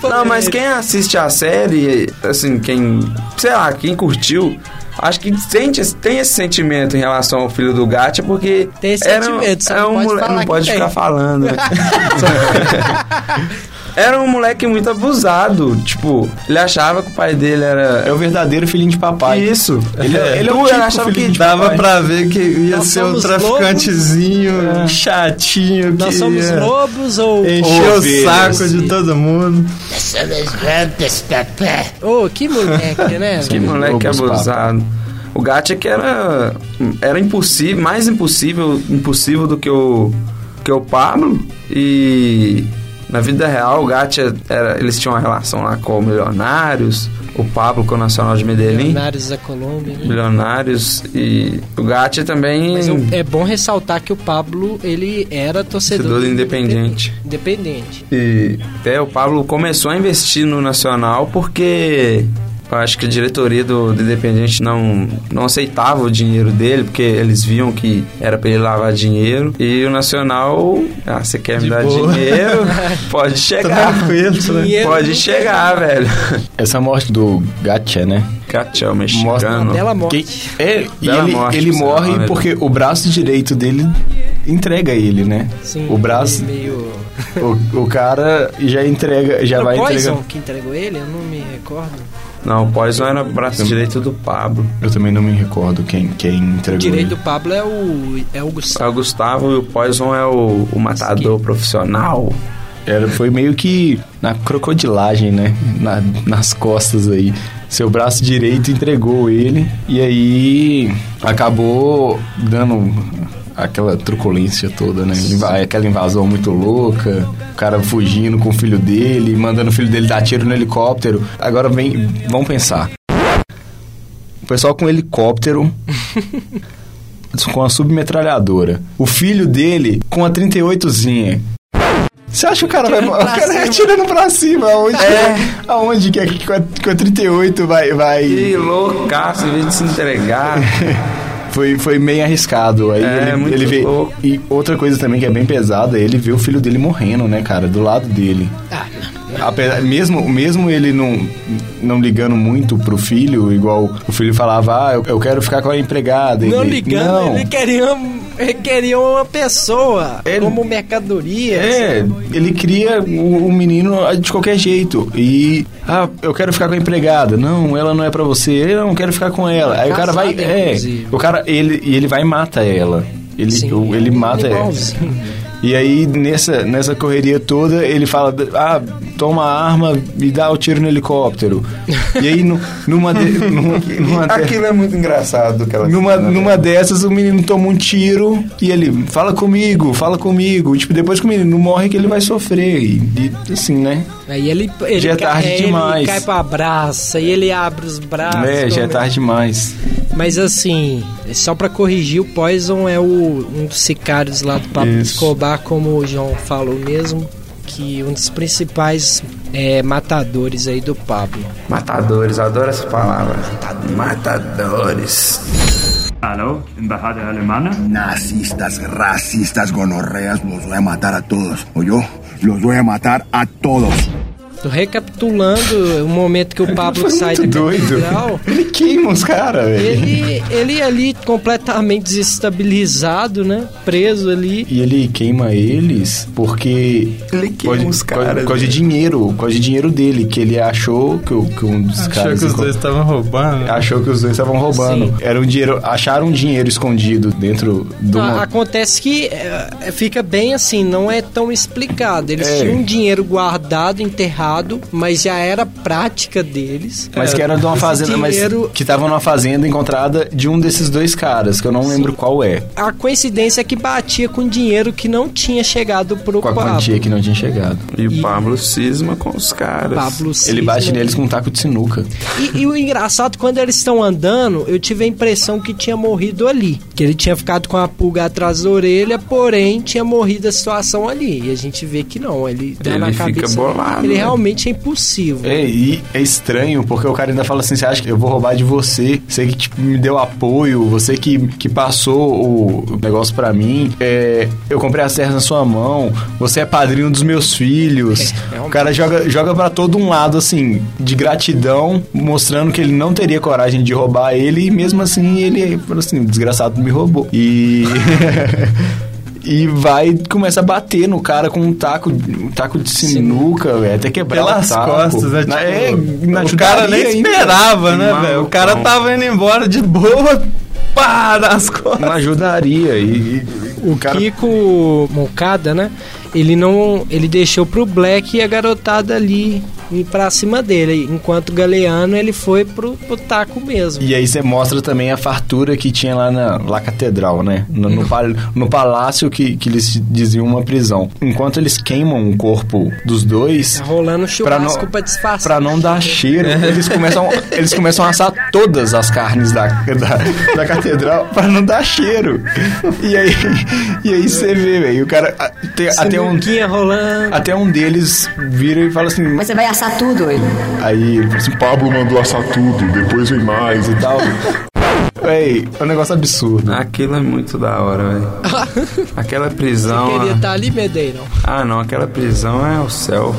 Não, mas quem assiste a série, assim, quem. Sei lá, quem curtiu. Acho que sente, tem esse sentimento em relação ao filho do Gacha, porque. Tem esse era, sentimento, é não um pode moleque. falar Não que pode tem. ficar falando, né? Era um moleque muito abusado. Tipo, ele achava que o pai dele era. É o verdadeiro filhinho de papai. Isso. Ele, é- ele é Tu o típico achava que de Dava papai. pra ver que ia Nós ser um somos traficantezinho chatinho que Nós somos ia lobos ou. encher o saco de todo mundo. Ô, que moleque, né? Que moleque Lobos, abusado. O Gacha que era era impossível, mais impossível, impossível do que o que o Pablo e na vida real o Gacha era, eles tinham uma relação lá com o Milionários, o Pablo com o Nacional de Medellín, Milionários da Colômbia, né? Milionários e o Gacha também Mas é bom ressaltar que o Pablo, ele era torcedor Torcedor do independente. Independente. E até o Pablo começou a investir no Nacional porque eu acho que a diretoria do, do Independente não, não aceitava o dinheiro dele, porque eles viam que era pra ele lavar dinheiro. E o Nacional, ah, você quer me De dar boa. dinheiro? Pode chegar. Tranquilo, Dinheiro Pode chegar, velho. Essa morte do Gacha, né? Cachau Uma mexicano. bela morte. Que- é, Bela ele, morte, ele morre né? porque o braço direito dele entrega ele, né? Sim, o braço, ele meio... o, o cara já entrega, já Era vai o entregar. que entregou ele? Eu não me recordo. Não, o Poison era o braço direito do Pablo. Eu também não me recordo quem, quem O entregou direito ele. do Pablo é o, é o É Gustavo. o Gustavo e o Poison é o, o matador profissional. Era, foi meio que na crocodilagem, né? Na- nas costas aí. Seu braço direito entregou ele e aí acabou dando aquela truculência toda, né? Aquela invasão muito louca, o cara fugindo com o filho dele, mandando o filho dele dar tiro no helicóptero. Agora vem, vamos pensar. O pessoal com helicóptero com a submetralhadora. O filho dele com a 38zinha. Você acha que o cara vai. O cara é atirando pra cima. Aonde, é. aonde que, é que com, a, com a 38 vai. vai... Que loucaço, em vez de se entregar. Foi, foi meio arriscado. Aí É, ele, muito ele vê. louco. E outra coisa também que é bem pesada, ele vê o filho dele morrendo, né, cara? Do lado dele. Ah, Apesar, mesmo, mesmo ele não, não ligando muito pro filho, igual o filho falava, ah, eu, eu quero ficar com a empregada. Não ele, ligando, não. ele queria, ele queria uma pessoa Ele- como mercadoria. É, ele cria o, o menino de qualquer jeito. E, ah, eu quero ficar com a empregada. Não, ela não é pra você. Eu não quero ficar com ela. Aí o cara vai. É, inclusive. o cara, ele, e ele vai e mata ela. Ele, Sim, o- ele mata ela. E aí, nessa, nessa correria toda, ele fala: Ah, toma a arma e dá o tiro no helicóptero. E aí, nu- numa, de, numa, numa de- Aquilo é muito engraçado. Aquela numa, cena, numa velho. dessas, o menino toma um tiro e ele fala comigo, fala comigo. E, tipo, depois que o menino morre, que ele vai sofrer. E, e, assim, né? Aí ele, ele, Já é cai- tarde ele demais. cai pra abraça, e ele abre os braços. é, já é tarde demais. Mas assim, só pra corrigir, o Poison é o, um dos sicários lá do Pablo Isso. Escobar, como o João falou mesmo, que um dos principais é, matadores aí do Pablo. Matadores, adoro essa palavra. Matadores. Hallo, Embajada Alemana? Nazistas, racistas, gonorreas, los voy a matar a todos. ¿O yo? Los voy a matar a todos. Tô recapitulando o momento que o Pablo Foi sai da doido. catedral. Ele queima os caras, velho. Ele, ele ali completamente desestabilizado, né? Preso ali. E ele queima eles porque. Ele queima Pode- os caras, Por causa de dinheiro, por causa de dinheiro dele, que ele achou que, o- que um dos Achou caras. que os dois estavam roubando. Achou que os dois estavam roubando. Sim. Era um dinheiro. Acharam um dinheiro escondido dentro do. A- Acontece que é, fica bem assim, não é tão explicado. Eles É. tinham um dinheiro guardado, enterrado errado, mas já era prática deles. Mas que era de uma fazenda, dinheiro- mas que tava numa fazenda encontrada de um desses dois caras, que eu não lembro qual é. A coincidência é que batia com dinheiro que não tinha chegado pro Com a Pablo. quantia que não tinha chegado. E o Pablo cisma com os caras. Pablo Ele bate neles com um taco de sinuca. E, e o engraçado, quando eles estão andando, eu tive a impressão que tinha morrido ali. Que ele tinha ficado com a pulga atrás da orelha, porém tinha morrido a situação ali. E a gente vê que não, ele dá Ele na fica cabeça. bolado, Ele né? Realmente é impossível. É, e é estranho, porque o cara ainda fala assim: você acha que eu vou roubar de você? Você que tipo, me deu apoio, você que, que passou o negócio pra mim. É, eu comprei as terras na sua mão, você é padrinho dos meus filhos. o cara joga, joga pra todo um lado, assim, de gratidão, mostrando que ele não teria coragem de roubar ele, e mesmo assim ele falou assim: desgraçado me roubou. E. E vai e começa a bater no cara com um taco, um taco de sinuca, velho. Até quebrar Pelas o taco. costas, né? Na- Tipo, é, na o cara nem ajudaria ainda. esperava, né, velho? O cara tava indo embora de boa, pá, nas costas. Não ajudaria. E, e O Kiko Moncada, né? Ele não. Ele deixou pro Black e a garotada ali ir pra cima dele. Enquanto o Galeano ele foi pro, pro taco mesmo. E aí você mostra também a fartura que tinha lá na lá catedral, né? No, no, pal- no palácio que, que eles diziam uma prisão. Enquanto eles queimam o corpo dos dois, Tá rolando pra churrasco não, pra disfarçar. pra não dar cheiro, eles começam, eles começam a assar todas as carnes da, da, da catedral pra não dar cheiro. E aí, e aí você vê, velho, o cara... tem- até, um, Sinuquinha rolando. até um deles vira e fala assim... Mas você vai assar tudo, ele. Aí ele fala assim, Pablo mandou assar tudo, depois vem mais e tal. Véi, é um negócio absurdo. Aquilo é muito da hora, velho. Aquela prisão. Queria ah, estar ali, Medeirão. Ah, não, aquela prisão é o céu.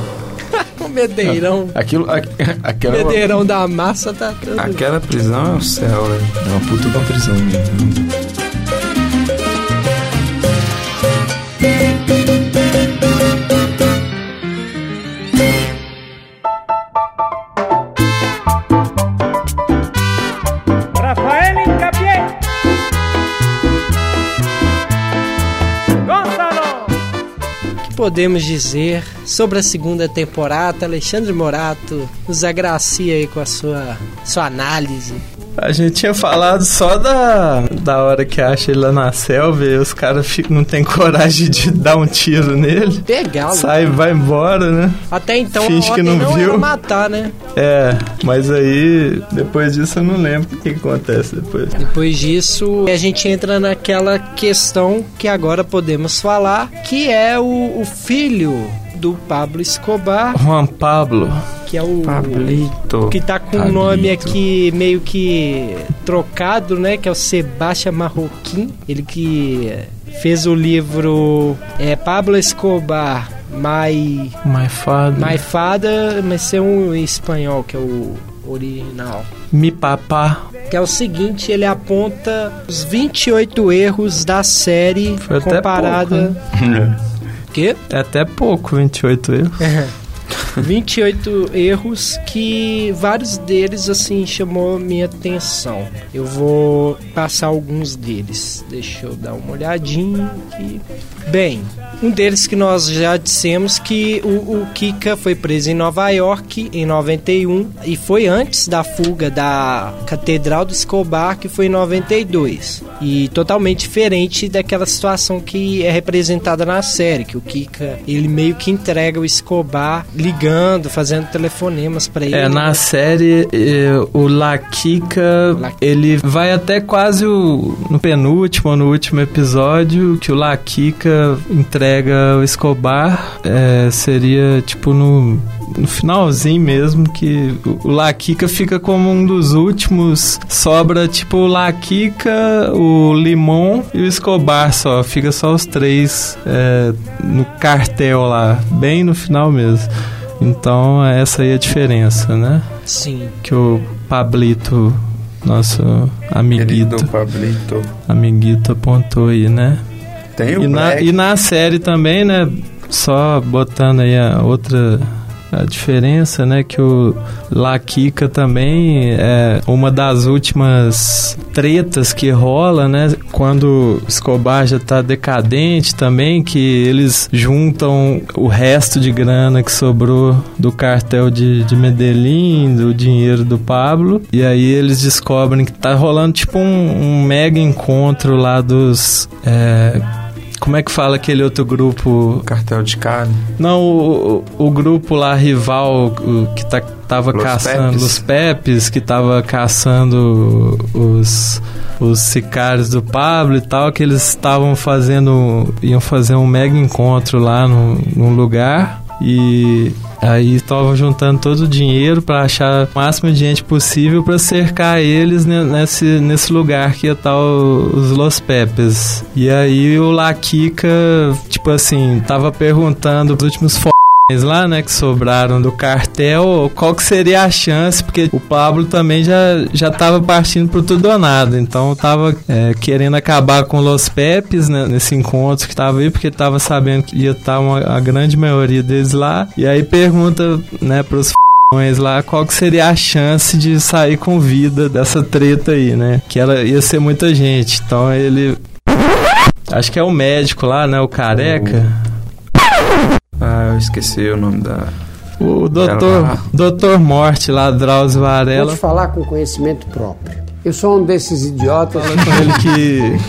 O Medeirão. Aquilo, a- aquela é uma, Medeirão da massa tá tudo. Aquela prisão é o céu, velho. é uma puta uma prisão mesmo. Podemos dizer sobre a segunda temporada? Alexandre Morato nos agracia aí com a sua, sua análise. A gente tinha falado só da, da hora que acha ele lá na selva e os caras não tem coragem de dar um tiro nele. Legal. Sai e vai embora, né? Até então Finge que não não, viu. matar, né? É, mas aí depois disso eu não lembro o que, que acontece depois. Depois disso, a gente entra naquela questão que agora podemos falar, que é o, o filho do Pablo Escobar, Juan Pablo. que é o Pablito. que tá com um nome aqui meio que trocado, né? Que é o Sebastião Marroquim. Ele que fez o livro é, Pablo Escobar, My, My father. My Father, mas é um em espanhol, que é o original. Mi papá. Que é o seguinte, ele aponta os 28 erros da série Foi até comparada... pouco, Quê? É até pouco, 28 erros. 28 erros que vários deles assim chamou minha atenção. Eu vou passar alguns deles. Deixa eu dar uma olhadinha aqui. Bem, um deles que nós já dissemos que o, o Kika foi preso em Nova York em 91 e foi antes da fuga da Catedral do Escobar, que foi em 92. E totalmente diferente daquela situação que é representada na série, que o Kika, ele meio que entrega o Escobar ligando, fazendo telefonemas pra ele. É, na série, eh, o La Kika, ele vai até quase o, no penúltimo ou no último episódio, que o La Kika entrega o Escobar. É, seria tipo no, no finalzinho mesmo, que o, o La Kika fica como um dos últimos. Sobra tipo o La Kika, o Limon e o Escobar só. Fica só os três é, no cartel lá, bem no final mesmo. Então, essa aí é a diferença, né? Sim. Que o Pablito, nosso amiguito, Querido Pablito. amiguito apontou aí, né? Tem o E na, e na série também, né? Só botando aí a outra a diferença, né? Que o La Kika também é uma das últimas tretas que rola, né? Quando Escobar já tá decadente também, que eles juntam o resto de grana que sobrou do cartel de, de Medellín, do dinheiro do Pablo, e aí eles descobrem que tá rolando tipo um, um mega encontro lá dos. É, como é que fala aquele outro grupo? Cartel de Cali. Não, o, o, o grupo lá rival que tá, tava Los caçando Pepes. os Pepes, que tava caçando os os sicários do Pablo e tal, que eles estavam fazendo iam fazer um mega encontro lá no, num lugar e aí estavam juntando todo o dinheiro para achar o máximo de gente possível para cercar eles ne- nesse, nesse lugar que ia estar o- os Los Pepes. E aí o La Kika, tipo assim, tava perguntando os últimos lá, né, que sobraram do cartel, qual que seria a chance, porque o Pablo também já, já tava partindo pro tudo ou nada, então tava é, querendo acabar com Los Pepes, né, nesse encontro que tava aí, porque tava sabendo que ia estar uma, a grande maioria deles lá, e aí pergunta, né, pros lá, qual que seria a chance de sair com vida dessa treta aí, né, que ela ia ser muita gente, então ele... Acho que é o médico lá, né, o careca... Ah, eu esqueci o nome da. O doutor, Ela- doutor Morte lá, Drauzio Vou Varela, te falar com conhecimento próprio. Eu sou um desses idiotas. falou com ele que,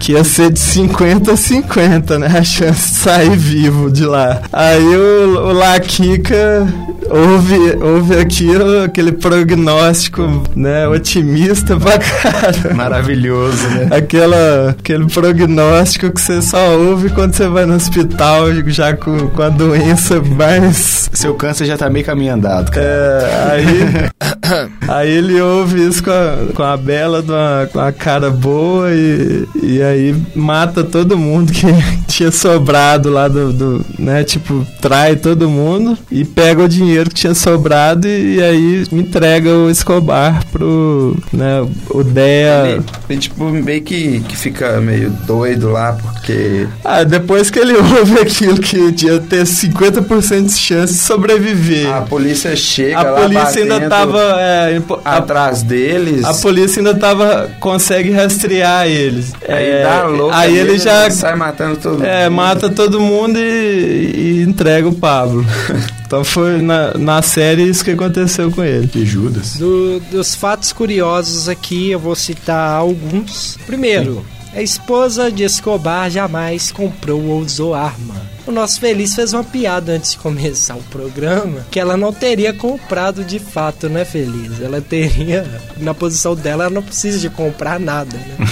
que ia ser de 50 a 50, né? A chance de sair vivo de lá. Aí o, o Laquica ouve, ouve aquilo, aquele prognóstico, né? Otimista pra cara. Maravilhoso, né? Aquela, aquele prognóstico que você só ouve quando você vai no hospital já com, com a doença mais Seu câncer já tá meio caminho andado, cara. É, aí, aí ele ouve isso com a, com a Bela de uma, com a cara boa e, e aí mata todo mundo que tinha sobrado lá do, do, né, tipo, trai todo mundo e pega o dinheiro que tinha sobrado e, e aí entrega o Escobar pro, né, o Dea... Ele, ele, tipo, meio que, que fica meio doido lá, porque. Ah, depois que ele ouve aquilo que tinha ter 50% de chance de sobreviver. A polícia chega A lá polícia ainda tava. é, a- atrás deles. A polícia ainda tava. consegue rastrear eles. Aí É, dá louco. Aí ele já. sai matando todo É, mundo. mata todo mundo e, e entrega o Pablo. então foi na, na série isso que aconteceu com ele. Que Judas. Do- dos fatos curiosos aqui, eu vou citar alguns. Primeiro, a esposa de Escobar jamais comprou ou usou arma. O nosso Feliz fez uma piada antes de começar o programa que ela não teria comprado de fato, né, Feliz? Ela teria, na posição dela, ela não precisa de comprar nada, né?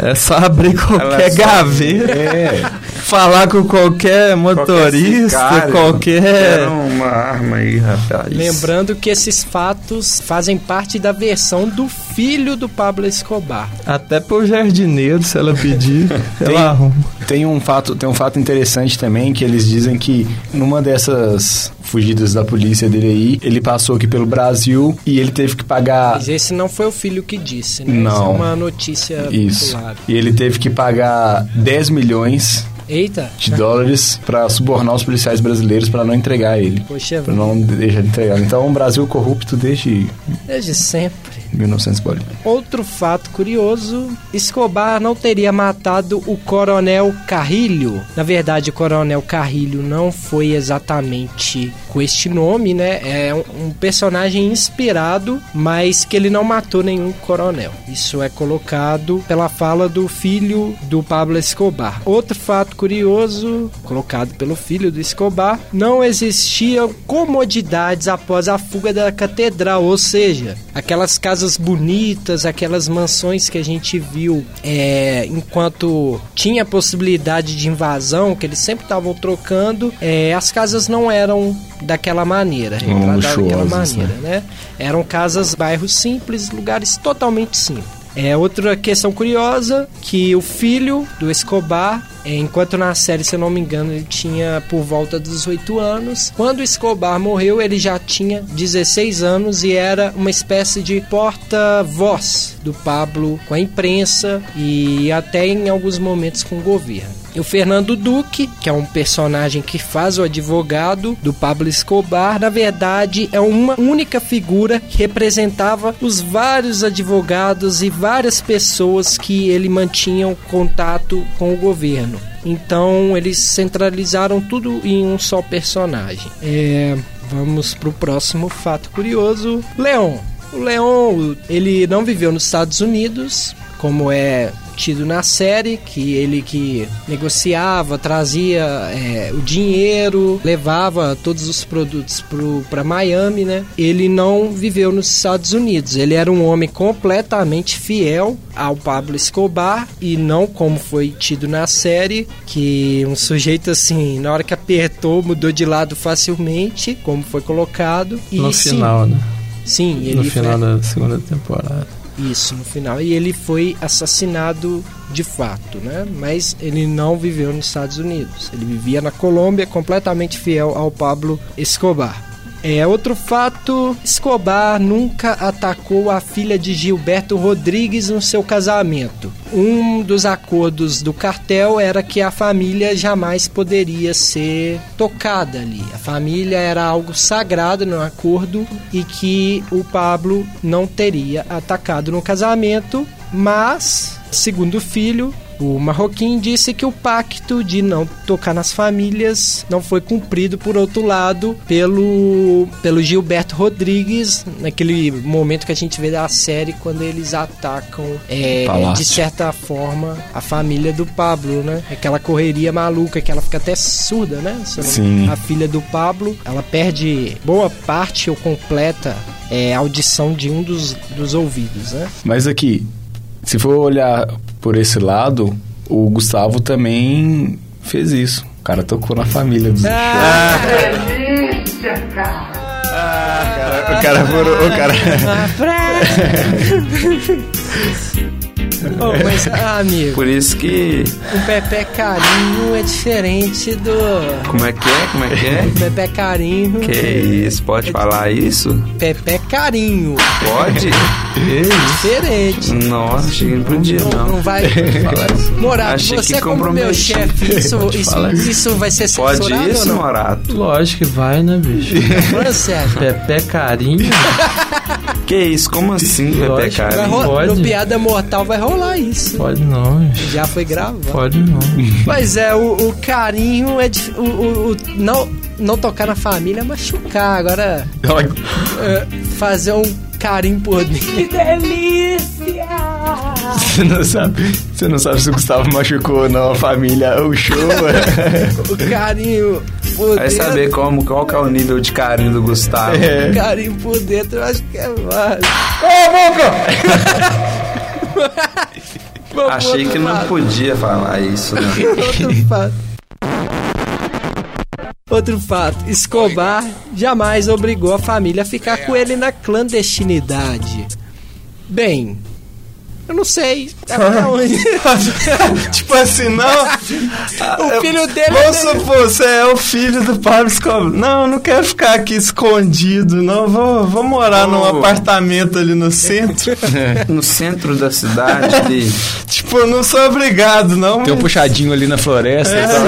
É só abrir qualquer só- gaveta, É. falar com qualquer motorista, qualquer. Quero uma arma aí, rapaz. Lembrando que esses fatos fazem parte da versão do filho do Pablo Escobar. Até pro jardineiro, se ela pedir, ela arruma. Tem um fato, tem um fato interessante também que eles dizem que numa dessas fugidas da polícia dele aí, ele passou aqui pelo Brasil e ele teve que pagar Mas esse não foi o filho que disse, né? Não. Isso é uma notícia isso. popular. E ele teve que pagar 10 milhões Eita! de dólares pra subornar os policiais brasileiros pra não entregar ele. Poxa, Pra não deixar de entregar. Então o Brasil corrupto desde desde sempre. 1900 bolinha. Outro fato curioso: Escobar não teria matado o Coronel Carrilho. Na verdade, o Coronel Carrilho não foi exatamente com este nome, né? É um personagem inspirado, mas que ele não matou nenhum coronel. Isso é colocado pela fala do filho do Pablo Escobar. Outro fato curioso, colocado pelo filho do Escobar, não existiam comodidades após a fuga da catedral, ou seja, aquelas casas bonitas, aquelas mansões que a gente viu é, enquanto tinha possibilidade de invasão, que eles sempre estavam trocando, é, as casas não eram daquela maneira, Não daquela luxuosas, maneira, né? Eram casas, bairros simples, lugares totalmente simples. É outra questão curiosa que o filho do Escobar, enquanto na série, se eu não me engano, ele tinha por volta dos 8 anos. Quando Escobar morreu, ele já tinha 16 anos e era uma espécie de porta-voz do Pablo com a imprensa e até em alguns momentos com o governo. E o Fernando Duque, que é um personagem que faz o advogado do Pablo Escobar, na verdade é uma única figura que representava os vários advogados e várias pessoas que ele mantinha contato com o governo. Então eles centralizaram tudo em um só personagem. É, vamos pro próximo fato curioso. Leon. O Leon, ele não viveu nos Estados Unidos, como é tido na série, que ele que negociava, trazia é, o dinheiro, levava todos os produtos para Miami, né? Ele não viveu nos Estados Unidos. Ele era um homem completamente fiel ao Pablo Escobar e não como foi tido na série, que um sujeito assim, na hora que apertou, mudou de lado facilmente, como foi colocado. E, no sim, final, né? Sim, ele No final foi... da segunda temporada. Isso, no final. E ele foi assassinado de fato, né? Mas ele não viveu nos Estados Unidos. Ele vivia na Colômbia, completamente fiel ao Pablo Escobar. É outro fato, Escobar nunca atacou a filha de Gilberto Rodrigues no seu casamento. Um dos acordos do cartel era que a família jamais poderia ser tocada ali. A família era algo sagrado no acordo e que o Pablo não teria atacado no casamento, mas, segundo o filho, o Marroquim disse que o pacto de não tocar nas famílias não foi cumprido, por outro lado, pelo, pelo Gilberto Rodrigues, naquele momento que a gente vê da série, quando eles atacam, é, de certa forma, a família do Pablo, né? Aquela correria maluca que ela fica até surda, né? Sim. A filha do Pablo, ela perde boa parte ou completa é, audição de um dos, dos ouvidos, né? Mas aqui, se for olhar por esse lado, o Gustavo também fez isso. O cara tocou na família dos Ah, O cara furou, o cara. Oh, mas, ah, amigo, Por isso que. o Pepe Carinho é diferente do. Como é que é? Como é que é? Pepe Carinho. Que isso? Pode falar isso? Pepe Carinho. Pode? Diferente. Nossa, achei que não podia, Não, não. não vai. Falar isso. Morato, Achei você que como meu chefe, isso, isso, isso. isso vai ser Pode censurado isso, ou não? Morato? Lógico que vai, né, bicho? Sério. Pepe Carinho? Que isso? Como assim, Pepe. Vai Pode. No Piada Mortal vai rolar isso. Pode não. Já foi gravado. Pode não. Mas é, o, o carinho é. dif- O, o- o- não, não tocar na família é machucar. Agora, é, fazer um carinho por dentro. Você não sabe, você não sabe se o Gustavo machucou ou não a família, o show. O carinho por Vai dentro. saber como, qual que é o nível de carinho do Gustavo. É. O carinho por dentro eu acho que é válido. Vamos Achei pro que não podia falar isso, né? Outro fato. Escobar jamais obrigou a família a ficar com ele na clandestinidade. Bem, eu não sei. Até onde- tipo assim, não. o filho dele Vamos é supor, você é o filho do Pablo Escobar. Não, eu não quero ficar aqui escondido, não. Vou, vou morar num Oh. apartamento ali no centro. No centro da cidade ali. tipo, eu não sou obrigado, não. Tem um mas- puxadinho ali na floresta. e tal.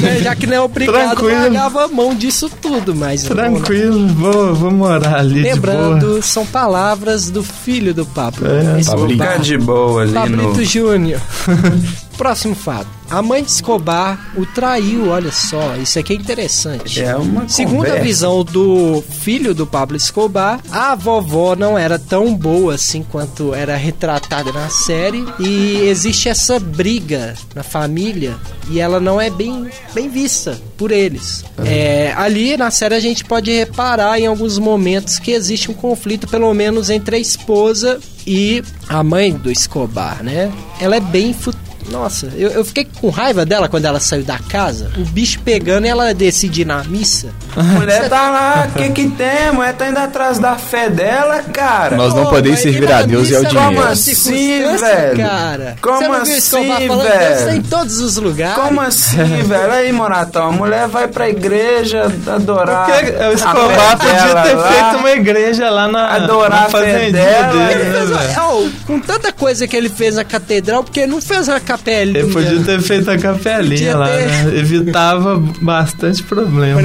né, já que não é obrigado, Tranquilo. largava a mão disso tudo, mas Tranquilo, vou, vou morar ali de boa. Lembrando, são palavras do filho do Pablo. É, Escobar. De boa ali Pablito no. Júnior. Próximo fato. A mãe de Escobar o traiu, olha só. Isso aqui é interessante. É uma Segundo a conversa. visão do filho do Pablo Escobar, a vovó não era tão boa assim quanto era retratada na série. E existe essa briga na família e ela não é bem, bem vista por eles. É, ali na série a gente pode reparar em alguns momentos que existe um conflito, pelo menos entre a esposa e a mãe do Escobar, né? Ela é bem fu- nossa, eu, eu fiquei com raiva dela quando ela saiu da casa. O bicho pegando e ela decide ir na missa. A mulher tá lá, o que que tem? A mulher tá indo atrás da fé dela, cara. Nós não Pô, podemos servir a Deus e ao Como dinheiro. é uma assim, velho? Cara. Como Você não viu Escobar assim, velho? tá em todos os lugares. Como assim, velho? Aí, Moratão, a mulher vai pra igreja adorar. Porque o a Escobar fé podia dela ter lá. feito uma igreja lá na, Adorar na a fé dela, dele, Ele né, fez? Ó, com tanta coisa que ele fez na catedral, porque ele não fez uma capelinha. Ele podia ter feito a capelinha lá, ter. né? Evitava bastante problema.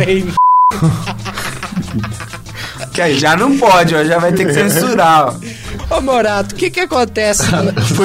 Que aí já não pode, ó, já vai ter que censurar, ó. Ô Morato, o que que acontece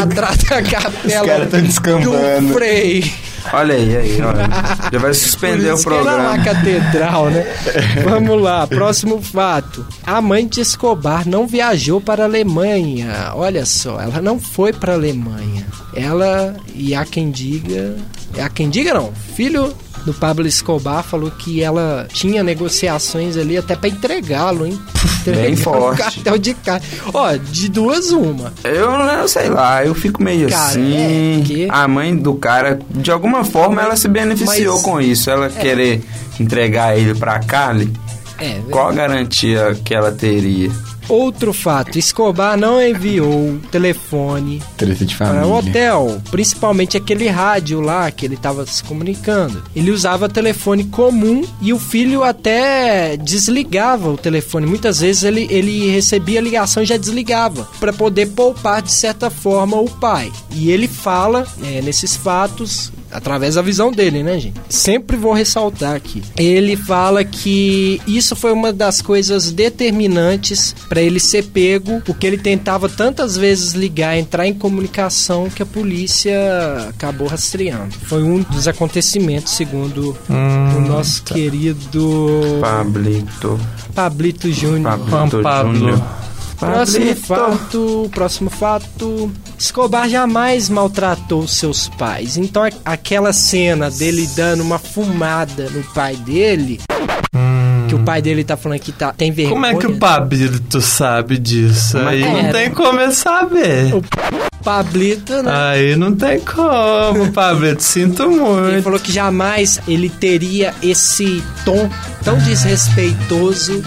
atrás da capela caras tão descambando. do Frei? Olha aí, aí, olha. Já vai suspender o que programa. a catedral, né? Vamos lá, próximo fato. A mãe de Escobar não viajou para a Alemanha. Olha só, ela não foi para a Alemanha. Ela, e há quem diga... Há quem diga não, filho do Pablo Escobar falou que ela tinha negociações ali até para entregá-lo, hein? Bem Entregar o forte. cartel de cara. Ó, de duas uma. Eu não sei lá, eu fico meio Cara, assim. é que- A mãe do cara, de alguma forma, ela se beneficiou Mas- com isso. Ela querer entregar ele pra Cali, É, qual a garantia que ela teria? Outro fato, Escobar não enviou telefone Treta de para o hotel, principalmente aquele rádio lá que ele estava se comunicando. Ele usava telefone comum e o filho até desligava o telefone. Muitas vezes ele, ele recebia a ligação e já desligava para poder poupar de certa forma o pai. E ele fala é, nesses fatos através da visão dele, né, gente? Sempre vou ressaltar aqui. Ele fala que isso foi uma das coisas determinantes para ele ser pego, porque ele tentava tantas vezes ligar, entrar em comunicação que a polícia acabou rastreando. Foi um dos acontecimentos, segundo o nosso querido Pablito. Pablito Júnior. Pablito Pablo. Júnior. Próximo fato, próximo fato. Escobar jamais maltratou seus pais. Então aquela cena dele dando uma fumada no pai dele, que o pai dele tá falando que tá, tem vergonha. Como é que o Pablito sabe disso? Como é Aí não é? tem como eu saber. O Pablito, né? Aí não tem como, Pablito. Sinto Ele muito. falou que jamais ele teria esse tom tão desrespeitoso.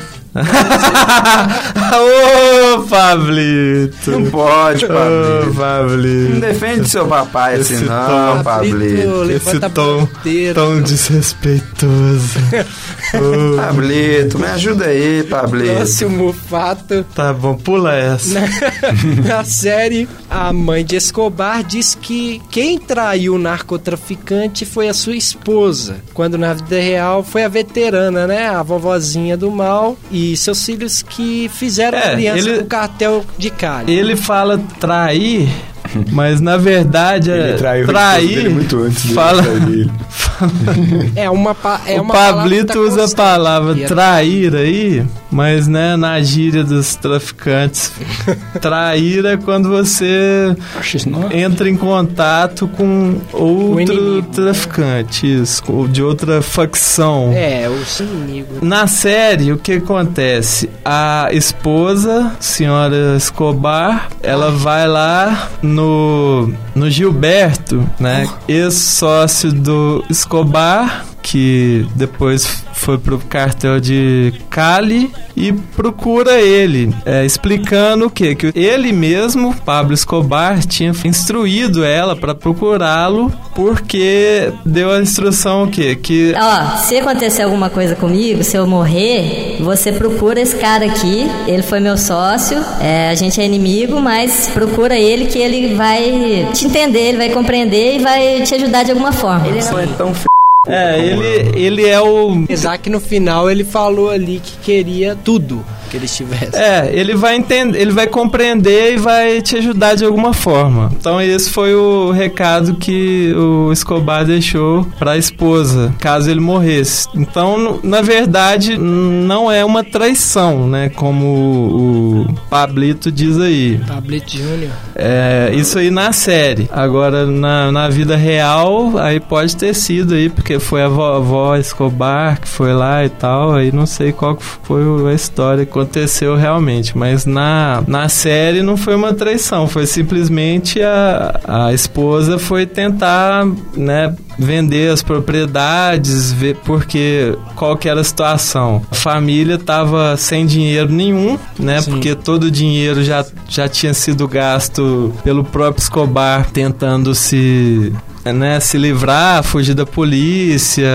Ô, Pablito. Não pode, Ô, Pablito. Não Pablito. defende seu papai assim, Esse não, tom. Pablito. Esse tom, tão desrespeitoso. Ô, Pablito, me ajuda aí, Pablito. Próximo fato. tá bom, pula essa. Na série, a mãe de Escobar diz que quem traiu o narcotraficante foi a sua esposa, quando na vida real foi a veterana, né? A vovozinha do mal e seus filhos que fizeram É, a criança ele- do cartel de Cali. Ele fala trair, mas na verdade é Ele traiu a esposa trair. muito antes dele fala. É uma, pa- é o uma palavra Pablito tá usa a palavra é- trair aí, mas né, na gíria dos traficantes, trair é quando você entra em contato com outro inimigo. traficante, isso, ou de outra facção. É, o inimigo. Na série, o que acontece? A esposa, senhora Escobar, ela vai lá no, no Gilberto, né? Ex-sócio do Escobar, que depois foi pro cartel de Cali e procura ele, é, explicando o quê? Que ele mesmo, Pablo Escobar, tinha instruído ela para procurá-lo porque deu a instrução o quê? Que Ó, se acontecer alguma coisa comigo, se eu morrer, você procura esse cara aqui. Ele foi meu sócio. é, a gente é inimigo, mas procura ele que ele vai te entender, ele vai compreender e vai te ajudar de alguma forma. Ele Não é tão. É, ele, ele é o. Apesar que no final ele falou ali que queria tudo que eles tivessem. É, ele vai entender, ele vai compreender e vai te ajudar de alguma forma. Então esse foi o recado que o Escobar deixou para a esposa, caso ele morresse. Então, na verdade, não é uma traição, né, como o, Pablito diz aí. Pablito Júnior. É, isso aí na série. Agora, na, na vida real, aí pode ter sido aí, porque foi a vovó Escobar que foi lá e tal. Aí não sei qual que foi a história aconteceu realmente. Mas na, na série não foi uma traição, foi simplesmente a, a esposa foi tentar, né? Vender as propriedades, ver porque qual que era a situação. A família tava sem dinheiro nenhum, né? Sim. Porque todo o dinheiro já, já tinha sido gasto pelo próprio Escobar tentando se, né, se livrar, fugir da polícia,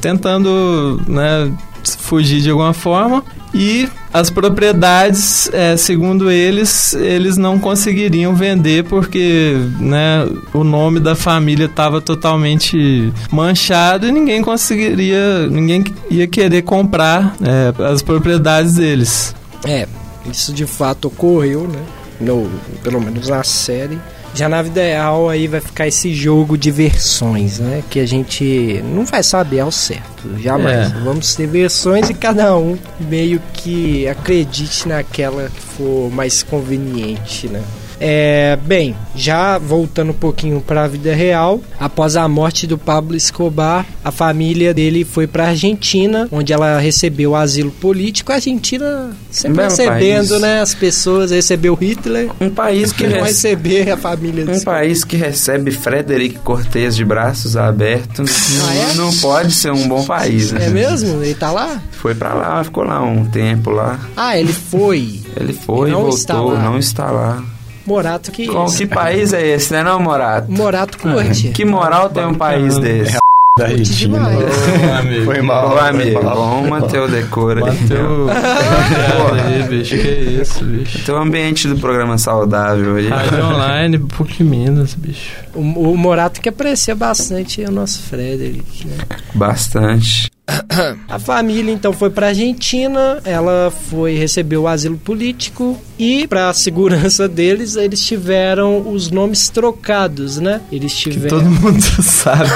tentando, né, fugir de alguma forma e as propriedades, é, segundo eles, eles não conseguiriam vender porque né, o nome da família estava totalmente manchado e ninguém conseguiria, ninguém ia querer comprar é, as propriedades deles. É, isso de fato ocorreu, né? No, pelo menos na série. Já na vida real aí vai ficar esse jogo de versões, né? Que a gente não vai saber ao certo, jamais. É. Vamos ter versões e cada um meio que acredite naquela que for mais conveniente, né? É, bem, já voltando um pouquinho para a vida real, após a morte do Pablo Escobar, a família dele foi para Argentina, onde ela recebeu asilo político. A Argentina sempre Belo recebendo, país. né, as pessoas, recebeu Hitler. Um país que rece- receber a família Um país que recebe Frederic Cortez de braços abertos Ah, é? não pode ser um bom país. né? É mesmo? Ele tá lá? Foi pra lá, ficou lá um tempo lá. Ah, ele foi. Ele foi, Não voltou, está não está lá. Morato que. Qual, que país é esse, né, não, Morato? Morato curte. Que moral tem um país desse? Da Argentina. demais. Foi mal. Ô, amigo, foi mal. vamos manter o decoro aí. Bateu. aí, bicho, que isso, bicho. Tem um ambiente do programa saudável aí. Rádio online, PUC Minas, bicho. O, o Morato que aprecia bastante o nosso Frederick, né? Bastante. A família então foi para Argentina, ela foi receber o asilo político e para segurança deles eles tiveram os nomes trocados, né? Eles tiveram Todo mundo sabe.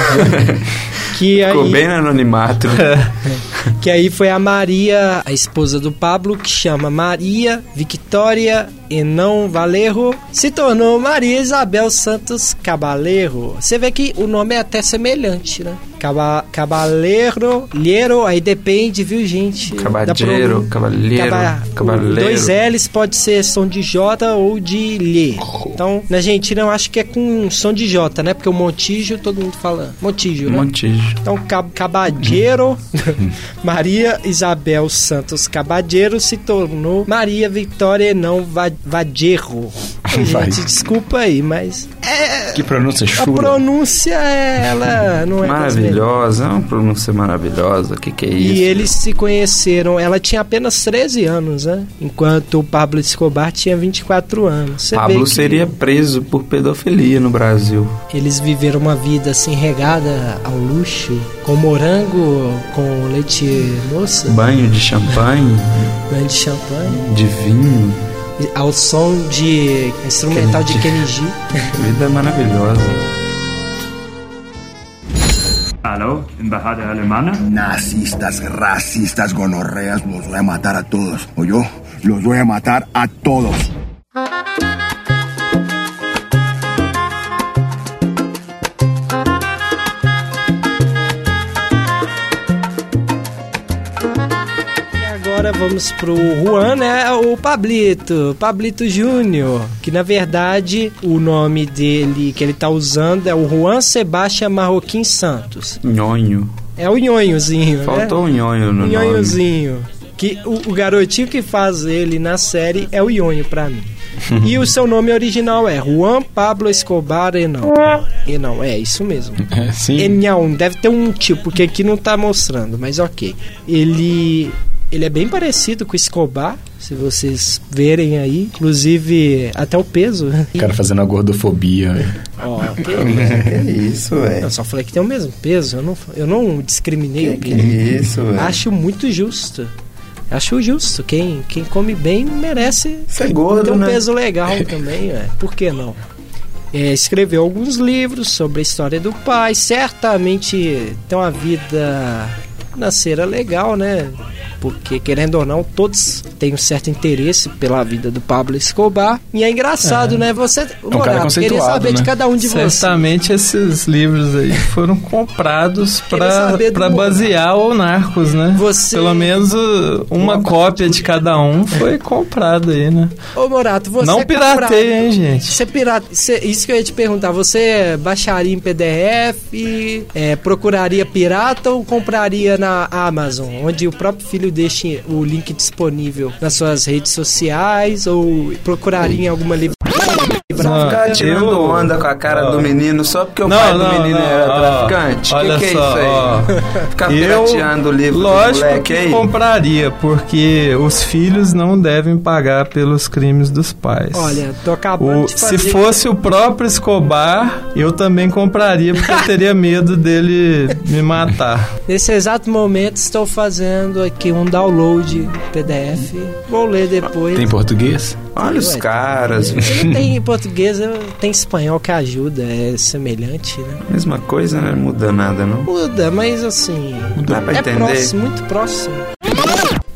que Ficou aí bem no anonimato. que aí foi a Maria, a esposa do Pablo, que chama Maria Victoria e não Valerro, se tornou Maria Isabel Santos Cabaleiro. Você vê que o nome é até semelhante, né? Caba, Cabaleiro, Liero, aí depende, viu, gente? Cabalheiro, pronun- cavalheiro, Caba- cavaleiro. Dois L's pode ser som de J ou de Lê. Então, na Argentina eu acho que é com som de J, né? Porque o Montijo, todo mundo fala Montijo, né? Montijo. Então, Cab- Cabadeiro, Maria Isabel Santos Cabadeiro se tornou Maria Victoria e não Vai. Gente, desculpa aí, mas Que pronúncia a chula. pronúncia, é, ela não é. Maravilhosa, é uma pronúncia maravilhosa. O que, que é isso? E eles se conheceram, ela tinha apenas 13 anos, né? Enquanto o Pablo Escobar tinha 24 anos. Você Pablo que seria preso por pedofilia no Brasil. Eles viveram uma vida assim regada ao luxo, com morango, com leite moça, Banho de champanhe, banho de champanhe. de vinho. Ao som de instrumental de Kenny G. Vida maravilhosa. Hallo, Embajada Alemana. Nazistas, racistas, gonorreas, los voy a matar a todos. ¿O yo? Los voy a matar a todos. Agora vamos pro Juan, né? O Pablito, Pablito Júnior, que na verdade o nome dele que ele tá usando é o Juan Sebastião Marroquim Santos. Nhonho. É o nhonhozinho, Faltou né? um nhonho no nome. nhonhozinho. Que o, o garotinho que faz ele na série é o nhonho pra mim. e o seu nome original é Juan Pablo Escobar Enão. Enão, é isso mesmo. É, sim. Enão, deve ter um tipo, porque aqui não tá mostrando, mas ok. Ele. Ele é bem parecido com o Escobar, se vocês verem aí. Inclusive, até o peso. O cara fazendo a gordofobia. Ó, que Que isso, velho? Eu só falei que tem o mesmo peso, eu não, eu não discriminei Que alguém. isso, velho? Acho muito justo. Acho justo. Quem, quem come bem merece Ser gordo, ter um né? peso legal também, é. Por que não? É, escreveu alguns livros sobre a história do pai. Certamente tem uma vida financeira legal, né? Porque, querendo ou não, todos têm um certo interesse pela vida do Pablo Escobar. E é engraçado, né? Você. um cara queria saber de né? cada um de vocês. Certamente esses livros aí foram comprados pra basear o Narcos, né? Você- Pelo menos uh, uma cópia de cada um foi comprada aí, né? Ô, Morato, você. Não é pirateia, comprado- hein, gente? Você pirata, você- isso que eu ia te perguntar, você baixaria em PDF, é, procuraria pirata ou compraria na Amazon, onde o próprio filho deixa o link disponível nas suas redes sociais ou procuraria em alguma livraria? Vão ficar tirando eu- onda com a cara ó. do menino só porque o Não, pai do não, menino não, era ó, traficante? olha que que é só, isso aí? ó. Ficar Eu, pirateando o livro lógico do moleque que aí? compraria, porque os filhos não devem pagar pelos crimes dos pais. Olha, tô acabando O- de fazer... se fosse o próprio Escobar, eu também compraria, porque eu teria medo dele me matar. Nesse exato momento estou fazendo aqui um download PDF. Vou ler depois. Tem português? Olha os Ué, caras. Não tem em português, tem espanhol que ajuda, é semelhante, né? Mesma coisa, né? Não muda nada, não. Muda, mas assim. Dá pra é entender. próximo, muito próximo.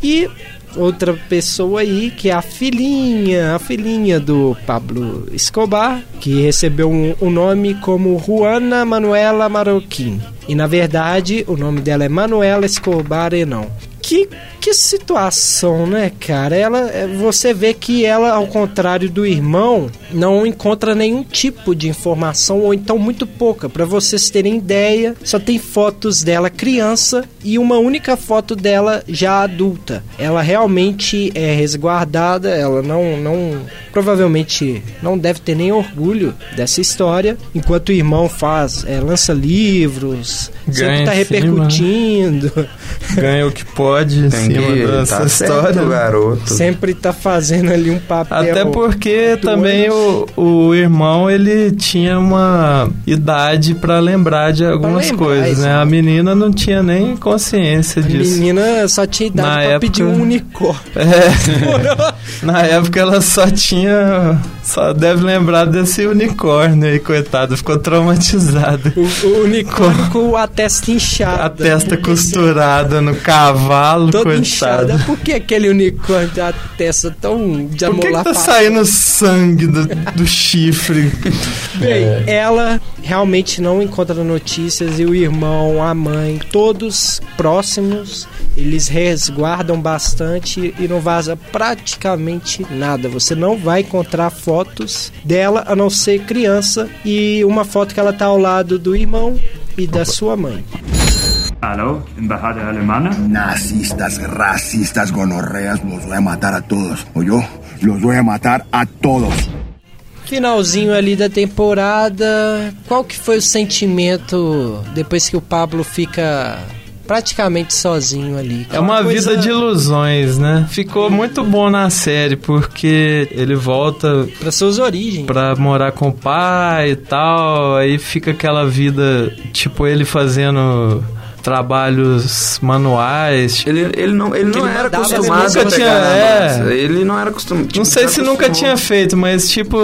E outra pessoa aí, que é a filhinha, a filhinha do Pablo Escobar, que recebeu um, um nome como Juana Manuela Marroquim. E na verdade, o nome dela é Manuela Escobar Enão. Que, que situação, né, cara? Ela, é, você vê que ela, ao contrário do irmão, não encontra nenhum tipo de informação ou então muito pouca. Para vocês terem ideia, só tem fotos dela criança e uma única foto dela já adulta. Ela realmente é resguardada, ela não, não provavelmente não deve ter nem orgulho dessa história, enquanto o irmão faz, é, lança livros, sempre Ganha tá em cima, né? repercutindo. Ganha o que pode em Tem cima que dessa tá história. certo, garoto. Sempre tá fazendo ali um papel. Até porque também o, o irmão ele tinha uma idade pra lembrar de algumas lembrar, coisas, né? A menina não tinha nem consciência A disso. menina só tinha idade Na pra época- pedir um unicórnio. É. Na época ela só tinha. Só deve lembrar desse unicórnio aí, coitado. Ficou traumatizada. O, o unicórnio com a testa inchada. A testa costurada no cavalo, Toda coitado. inchada. Por que aquele unicórnio tem a testa tão de Por que, que tá saindo sangue do, do chifre? Bem, ela realmente não encontra notícias e o irmão, a mãe, todos próximos, eles resguardam bastante e não vaza praticamente nada. Você não vai encontrar fotos dela a não ser criança e uma foto que ela tá ao lado do irmão e da sua mãe. Hallo, Embajada Alemana? Nazistas, racistas, gonorreas, los voy a matar a todos. ¿Oyó? Los voy a matar a todos. Finalzinho ali da temporada, qual que foi o sentimento depois que o Pablo fica praticamente sozinho ali? É uma coisa- vida de ilusões, né? Ficou muito bom na série, porque ele volta para suas origens. pra morar com o pai e tal, aí fica aquela vida, tipo ele fazendo trabalhos manuais. Ele, ele não, ele não ele era acostumado as a músicas, pegar na é. Ele não era acostumado. Não sei se nunca tinha feito, mas tipo,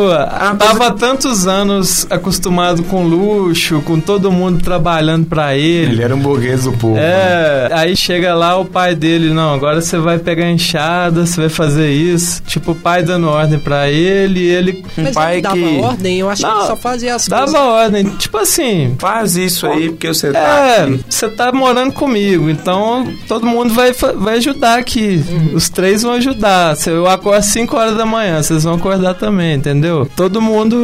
tava há tantos anos acostumado com luxo, com todo mundo trabalhando pra ele. Ele era um burguês do povo. É, aí chega lá o pai dele, não, agora você vai pegar a enxada, você vai fazer isso. Tipo, o pai dando ordem pra ele, ele, um Mas pai ele dava que ordem, eu acho que ele só fazia as dava coisas. ordem, tipo assim, Faz isso aí, porque você tá é, aqui. você tá morando comigo, então todo mundo vai, vai ajudar aqui. Uhum. Os três vão ajudar. Se eu acordo às 5 horas da manhã, vocês vão acordar também, entendeu? Todo mundo,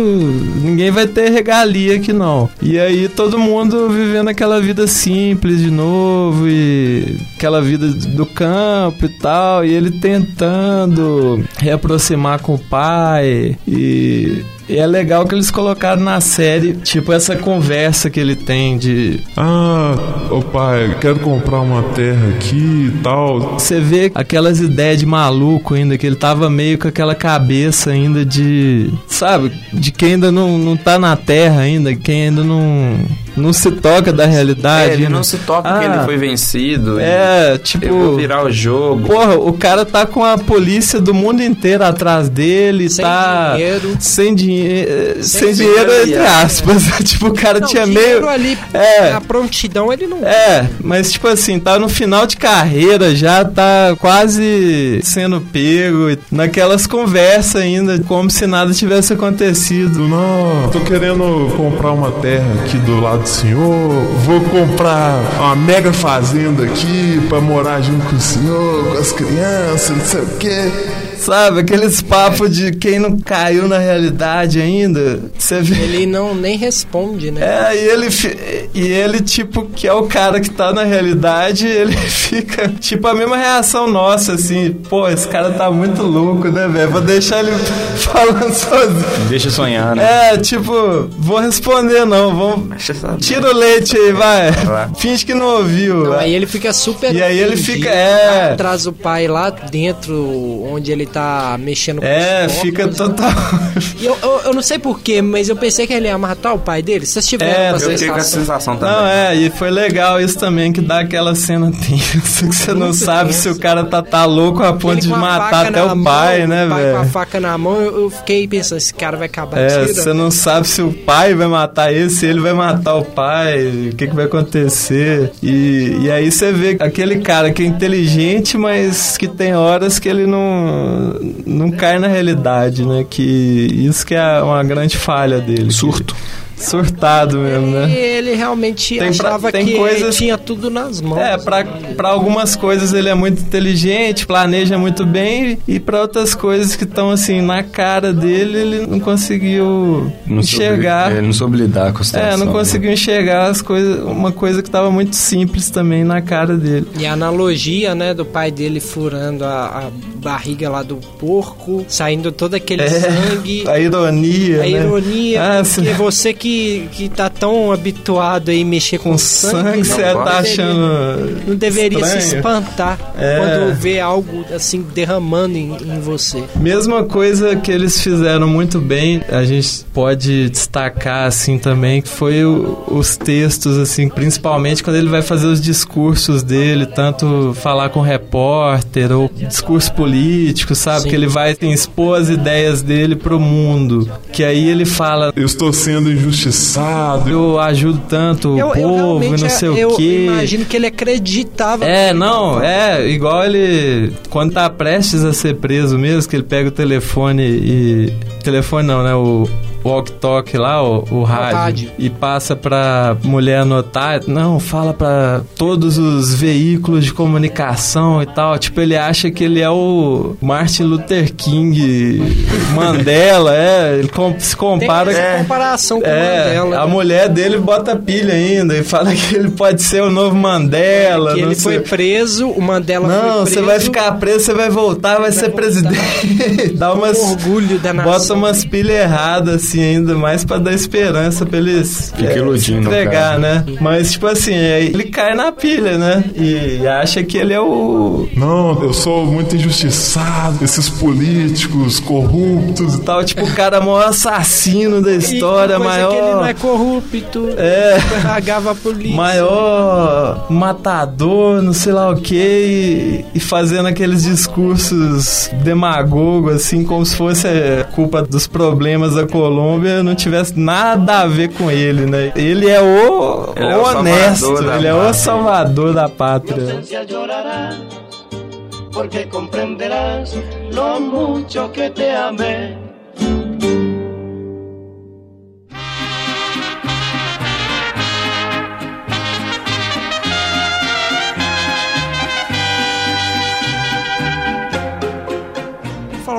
ninguém vai ter regalia aqui não. E aí todo mundo vivendo aquela vida simples de novo e aquela vida do campo e tal, e ele tentando reaproximar com o pai e e é legal que eles colocaram na série, tipo, essa conversa que ele tem de. Ah, ô pai, quero comprar uma terra aqui e tal. Você vê aquelas ideias de maluco ainda, que ele tava meio com aquela cabeça ainda de. Sabe? De quem ainda não, não tá na terra ainda, quem ainda não. Não se toca da realidade. É, ele né? não se toca que Ah, ele foi vencido. É, tipo. Eu vou virar o jogo. Porra, o cara tá com a polícia do mundo inteiro atrás dele, Sem tá dinheiro. sem dinheiro, sem, Sem dinheiro entre dinheiro, aspas. tipo, o cara Não, tinha dinheiro meio ali, É. a prontidão ele não... É, mas tipo assim, tá no final de carreira, já tá quase sendo pego, e naquelas conversas ainda, como se nada tivesse acontecido. Não, tô querendo comprar uma terra aqui do lado do senhor. Vou comprar uma mega fazenda aqui pra morar junto com o senhor, com as crianças, não sei o quê. Sabe, aqueles papos de quem não caiu na realidade ainda. Você vê. Ele não nem responde, né? É, e ele, e ele, tipo, que é o cara que tá na realidade, ele fica, tipo, a mesma reação nossa, assim, pô, esse cara tá muito louco, né, velho? Vou deixar ele falando sozinho. Deixa sonhar, né? É, tipo, vou responder não, vamos... Tira o leite aí, vai. Vai. Finge que não ouviu. Não, aí ele fica super. E aí ele fica- é. Traz o pai lá dentro, onde ele tá mexendo com É, os fica corpos, né? total... E eu, eu, eu não sei porquê, mas eu pensei que ele ia matar o pai dele. Vocês tiveram É, Eu fiquei com essa sensação? sensação também. Não, é, e foi legal isso também, que dá aquela cena tensa, que você não sabe tensa. se o cara tá, tá louco a ponto Ele de a matar até na o pai, mão, né, pai velho? com a faca na mão, eu, eu fiquei pensando, esse cara vai acabar É, você não sabe se o pai vai matar ele, se ele vai matar o pai, o que, que vai acontecer. E, e aí você vê aquele cara que é inteligente, mas que tem horas que ele não, não cai na realidade, né? Que isso que é uma grande falha dele. Surto. Surtado mesmo, E né? ele realmente Tem pra- achava tem que coisas- tinha tudo nas mãos. É, pra, pra algumas coisas ele é muito inteligente, planeja muito bem, e pra outras coisas que estão assim na cara dele, ele não conseguiu Não soube- enxergar. Ele não soube lidar com a situação. É, não né? conseguiu enxergar as coisas, uma coisa que tava muito simples também na cara dele. E a analogia, né, do pai dele furando a, a barriga lá do porco, saindo todo aquele É, sangue. a ironia, A né? ironia, Ah, porque se- você que, que tá tão habituado aí mexer com, com sangue, sangue, não tá achando. Não deveria se estranho. espantar É. quando vê algo assim derramando em, em você. Mesma coisa que eles fizeram muito bem, a gente pode destacar assim também, que foi o- os textos, assim, principalmente quando ele vai fazer os discursos dele, tanto falar com repórter ou discurso político, sabe? Sim. Que ele vai assim, expor as ideias dele pro mundo. Que aí ele fala, Eu estou sendo injustiçado. Eu ajudo tanto o Eu, eu povo e realmente não sei eu o quê. imagino que ele acreditava. É, não, é, igual ele. Quando tá prestes a ser preso mesmo, que ele pega o telefone e. Telefone não, né? O walk-talk lá, o, o rádio, rádio. e passa pra mulher anotar. Não, fala pra todos os veículos de comunicação e tal. Tipo, ele acha que ele é o Martin Luther King Mandela, é. Ele com- se Tem compara. essa comparação com É, Mandela. a né? mulher dele bota pilha ainda e fala que ele pode ser o novo Mandela. que não ele sei. foi preso, o Mandela Não, foi preso. você vai ficar preso, você vai voltar, vai, ser voltar. presidente. Dá umas. orgulho da nação. Bota umas pilhas erradas, assim, ainda mais pra dar esperança pra eles é, iludindo entregar, cara. né? Mas, tipo assim, aí ele cai na pilha, né? E acha que ele é o Não, eu sou muito injustiçado. Esses políticos corruptos e tal, tipo, o cara maior assassino da E história, coisa maior. que ele não é corrupto. É. Pagava a polícia. maior matador, não sei lá o que, e, e fazendo aqueles discursos demagogos, assim, como se fosse é, culpa dos problemas da Colômbia, não tivesse nada a ver com ele, né? Ele é o, Ele é o o honesto, salvador da ele é o pátria. salvador da pátria. porque comprenderás lo mucho que te amé.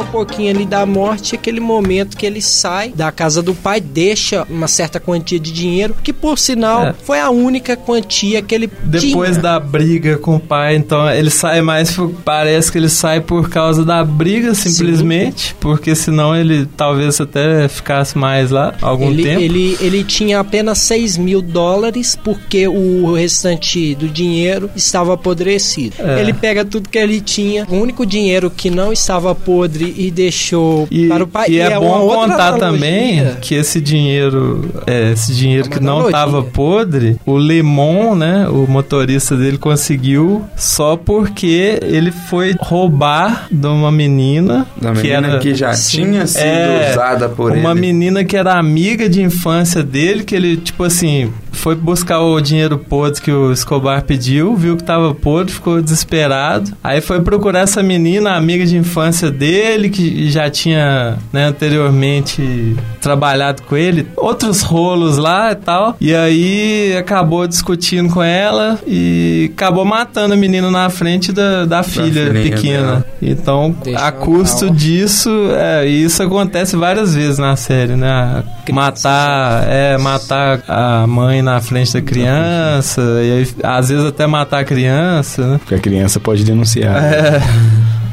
Pouquinho ali da morte, aquele momento que ele sai da casa do pai, deixa uma certa quantia de dinheiro, que por sinal É. foi a única quantia que ele Depois tinha. da briga com o pai, então ele sai mais. Parece que ele sai por causa da briga, simplesmente. Porque senão ele talvez até ficasse mais lá algum ele, tempo. ele, ele tinha apenas 6 mil dólares porque o restante do dinheiro estava apodrecido. É. Ele pega tudo que ele tinha, o único dinheiro que não estava podre e deixou E, para o pai. e é, uma bom contar analogia. também que esse dinheiro, é, esse dinheiro É uma que não estava podre, o Lemon, né, o motorista dele conseguiu só porque ele foi roubar de uma menina Da que menina era que já tinha sido É, usada por uma ele. menina que era amiga de infância dele, que ele, tipo assim, foi buscar o dinheiro podre que o Escobar pediu, viu que tava podre, ficou desesperado. Aí foi procurar essa menina, amiga de infância dele, que já tinha né, anteriormente trabalhado com ele, outros rolos lá e tal. E aí acabou discutindo com ela e acabou matando a menina na frente da, da filha pequena. dela. Então, Deixa a custo mal. disso, é, isso acontece várias vezes na série, né? Matar, é, matar a mãe na frente da criança, e aí, às vezes até matar a criança, né? Porque a criança pode denunciar. É,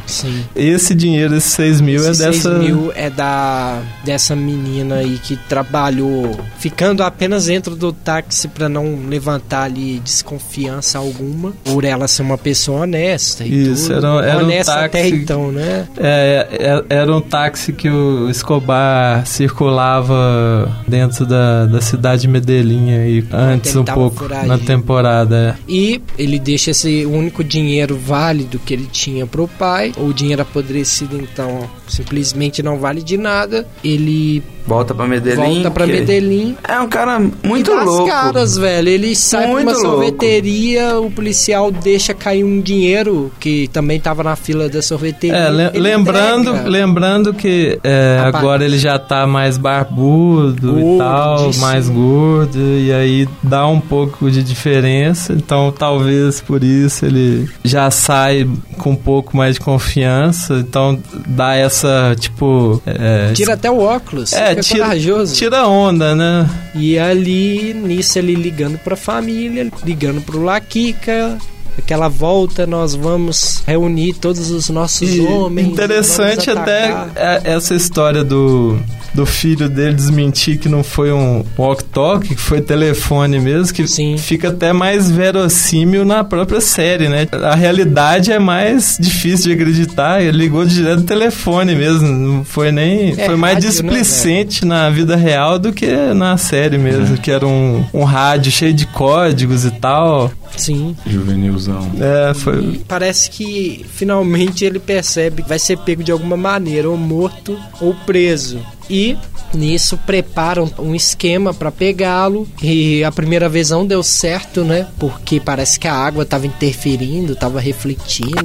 Sim. esse dinheiro, esses 6 mil, Esses é dessa. 6 mil é da dessa menina aí que trabalhou ficando apenas dentro do táxi pra não levantar ali desconfiança alguma por ela ser uma pessoa honesta e Isso, tudo. era um- era um honesta até táxi- então, né? É, é- era um táxi que o Escobar circulava dentro da, da cidade de Medellín aí, antes um pouco, na temporada. é. E ele deixa esse único dinheiro válido que ele tinha pro pai. O dinheiro apodrecido, então, simplesmente não vale de nada. Ele Volta pra Medellín. volta pra Medellín. É um cara muito e dá as louco. caras, velho. Ele sai Muito pra uma louco. sorveteria, o policial deixa cair um dinheiro que também tava na fila da sorveteria. É, le- lembrando, entrega. lembrando que é, agora ele já tá mais barbudo e Gordo, tal, disse. mais gordo, e aí dá um pouco de diferença. Então talvez por isso ele já sai com um pouco mais de confiança. Então dá essa, tipo. É, Tira até o óculos. é, fica tira, corajoso. tira onda, né? E ali, nisso, ele ligando pra família, ligando pro Laquica. Aquela volta, nós vamos reunir todos os nossos E homens. Interessante até é- essa história do, do filho dele desmentir que não foi um walk-talk, que foi telefone mesmo, que Sim. fica até mais verossímil na própria série, né? A realidade é mais difícil de acreditar. Ele ligou direto no telefone mesmo, não foi nem. É foi mais rádio, né, displicente na vida real do que na série mesmo, que era um, um rádio cheio de códigos e tal. Sim. Juvenilzão. É, foi. E parece que finalmente ele percebe que vai ser pego de alguma maneira, ou morto ou preso. E nisso preparam um esquema pra pegá-lo. E a primeira vez não deu certo, né? Porque parece que a água tava interferindo, tava refletindo,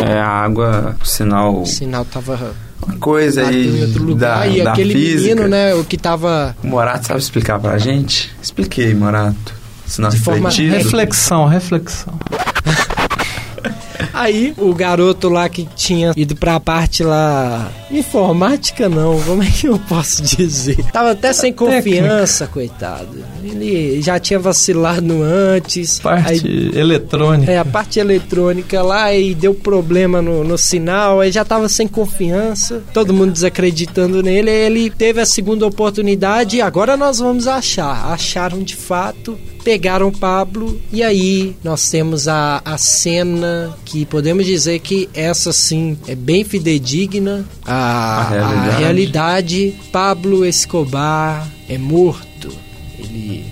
É, a água, o sinal, o sinal tava uma coisa aí outro lugar. da, e da aquele física. menino, né? O que tava O Morato sabe explicar pra gente? Expliquei, Morato. Sinal De forma refletido. Reflexão, reflexão. Aí, o garoto lá que tinha ido pra parte lá. Informática não, como é que eu posso dizer? Tava até sem confiança, coitado. Ele já tinha vacilado antes. Parte Aí, eletrônica. é, a parte eletrônica lá e deu problema no, no sinal, aí já tava sem confiança, todo mundo desacreditando nele, ele teve a segunda oportunidade e agora nós vamos achar. Acharam de fato, pegaram o Pablo e aí nós temos a, a cena que podemos dizer que essa sim é bem fidedigna. A, A a realidade. realidade, Pablo Escobar é morto. Ele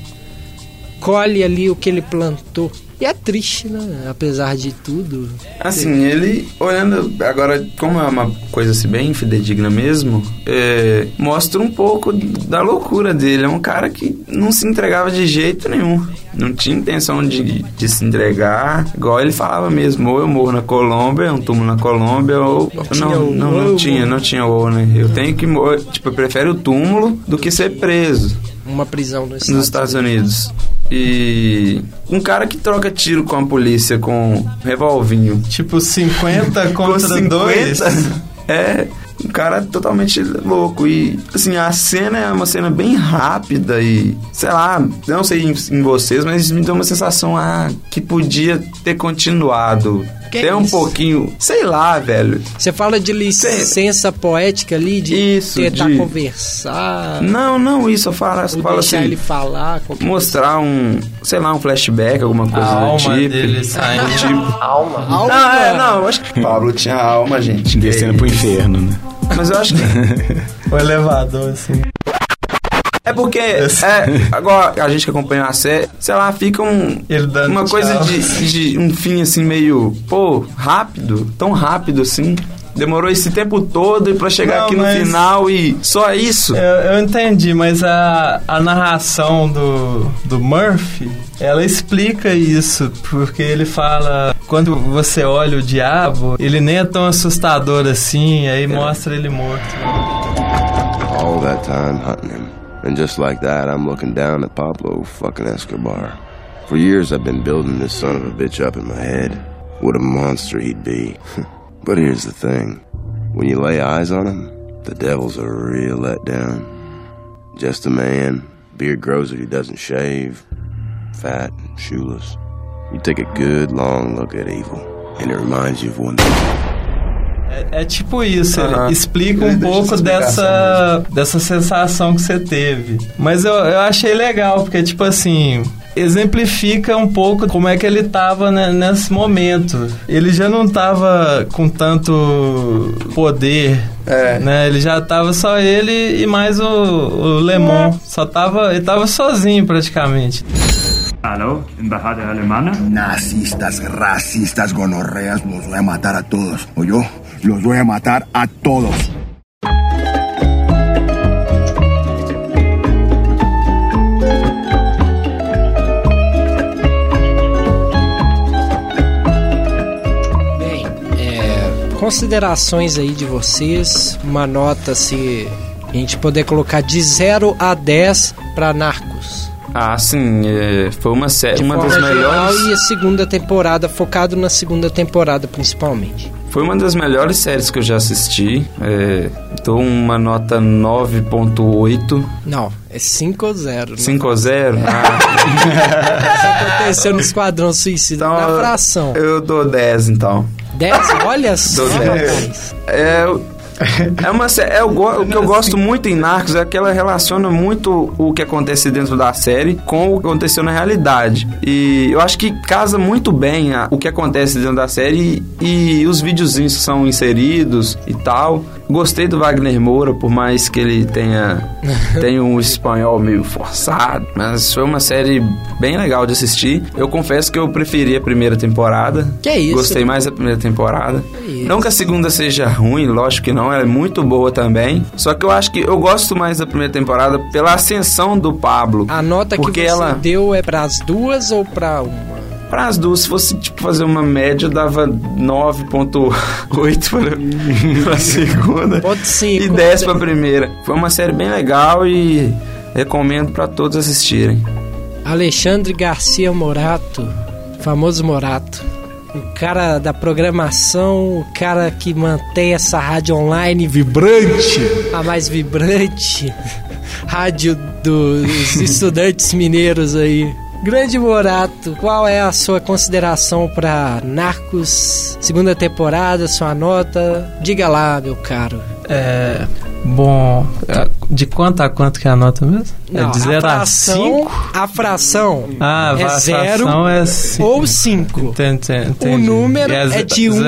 colhe ali o que ele plantou. E é triste, né? Apesar de tudo. Assim, ele, olhando agora, como é uma coisa assim bem fidedigna mesmo, é, mostra um pouco da loucura dele. É um cara que não se entregava de jeito nenhum. Não tinha intenção de, de se entregar. Igual ele falava mesmo, ou eu morro na Colômbia, um túmulo na Colômbia, ou. Não tinha não, não, não tinha, não tinha ou, né? Eu tenho que morrer. Tipo, eu prefiro o túmulo do que ser preso Uma prisão nos nos Estados Unidos. E um cara que troca tiro com a polícia com um revolvinho. Tipo 50 contra com 50, 2. É um cara totalmente louco. E, assim, a cena é uma cena bem rápida e, sei lá, não sei em, em vocês, mas me deu uma sensação ah, que podia ter continuado. Que Ter um isso? pouquinho, sei lá, velho. Você fala de licença poética ali, de Isso, tentar de- conversar, Não, não, isso, eu falo, eu falo deixar assim. ele falar. Mostrar um, sei lá, um flashback, alguma coisa A do alma tipo. dele saindo. tipo. Alma. Não, é, não, eu acho que Pablo tinha alma, gente. Descendo pro inferno, né? Mas eu acho que O elevador, assim. É porque, é, agora a gente que acompanha a série, sei lá, fica um, uma coisa de, de um fim assim meio, pô, rápido, tão rápido assim. Demorou esse tempo todo pra chegar Não, aqui no final e só isso. Eu, eu entendi, mas a, a narração do, do Murphy, ela explica isso, porque ele fala, quando você olha o diabo, ele nem é tão assustador assim, aí mostra ele morto. All that time hunting him. And just like that, I'm looking down at Pablo fucking Escobar. For years, I've been building this son of a bitch up in my head. What a monster he'd be. but here's the thing when you lay eyes on him, the devil's a real letdown. Just a man, beard grows if he doesn't shave, fat, and shoeless. You take a good long look at evil, and it reminds you of one thing. É, é tipo isso, Aham. ele explica Ele um pouco essa explicação dessa, dessa sensação que você teve. Mas eu, eu achei legal, porque, tipo assim, exemplifica um pouco como é que ele tava né, nesse momento. Ele já não tava com tanto poder, É. né? Ele já tava só ele e mais o, o Lemon. Só tava, ele tava sozinho praticamente. Hallo, Embajada Alemana? Nazistas, racistas, gonorreas, los voy a matar a todos. ¿Oyó? Los voy a matar a todos. Considerações aí de vocês, uma nota se a gente puder colocar de 0 a 10 pra Narcos. Ah, sim, é, foi uma série, uma das melhores. e a segunda temporada, focado na segunda temporada principalmente. Foi uma das melhores séries que eu já assisti. É, dou uma nota 9.8. Não, é 5 ou 0. 5 ou 0? Ah, Isso aconteceu no Esquadrão Suicida, na fração. eu dou 10 então. 10? Olha só, Dou 10. rapaz. É, é uma sé- é o, o que eu gosto muito em Narcos é que ela relaciona muito o que acontece dentro da série com o que aconteceu na realidade. E eu acho que casa muito bem a- o que acontece dentro da série e, e os videozinhos que são inseridos e tal. Gostei do Wagner Moura, por mais que ele tenha, tenha um espanhol meio forçado, mas foi uma série bem legal de assistir. Eu confesso que eu preferi a primeira temporada. Que isso? Gostei mais da primeira temporada. isso? Não que a segunda seja ruim, lógico que não, ela é muito boa também. Só que eu acho que eu gosto mais da primeira temporada pela ascensão do Pablo. A nota que você ela- deu é pras duas ou pra uma? Para as duas, se fosse tipo fazer uma média, dava 9.8 para pra segunda Pode sim. e 10 pra primeira. Foi uma série bem legal e recomendo para todos assistirem. Alexandre Garcia Morato, famoso Morato. O cara da programação, o cara que mantém essa rádio online vibrante, a mais vibrante rádio dos estudantes mineiros aí. Grande Morato, qual é a sua consideração para Narcos, segunda temporada, sua nota? Diga lá, meu caro. É. Bom, é, de quanto a quanto que é a nota mesmo? é Não, de 0 a fração- 5? A fração Ah, é a zero fração é cinco. ou 5. Entendi, entendi. O número é, ze- de 1 um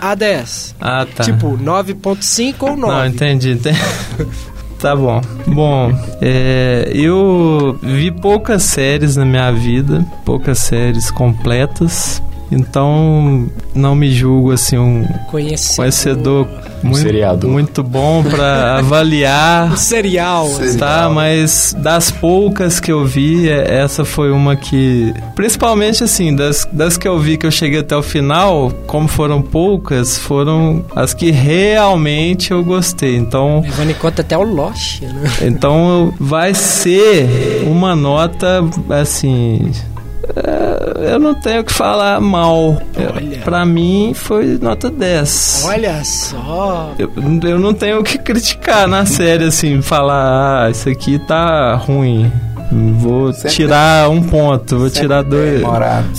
a 10. Ah, tá. Tipo, 9.5 ou 9. Não, entendi. entendi. tá bom. Bom, é, eu vi poucas séries na minha vida, poucas séries completas. Então, não me julgo assim um Conhecedor. conhecedor muito, seriador. muito bom pra avaliar. Serial. Tá, mas das poucas que eu vi, é- essa foi uma que. Principalmente assim, das, das que eu vi que eu cheguei até o final, como foram poucas, foram as que realmente eu gostei. Então, Levando em conta até o Lost, né? então vai ser uma nota assim. É, Eu não tenho o que falar mal. Olha. Pra mim foi nota 10. Olha só. Eu, eu não tenho o que criticar na série, assim, falar, ah, isso aqui tá ruim. Vou tirar um ponto, vou tirar dois.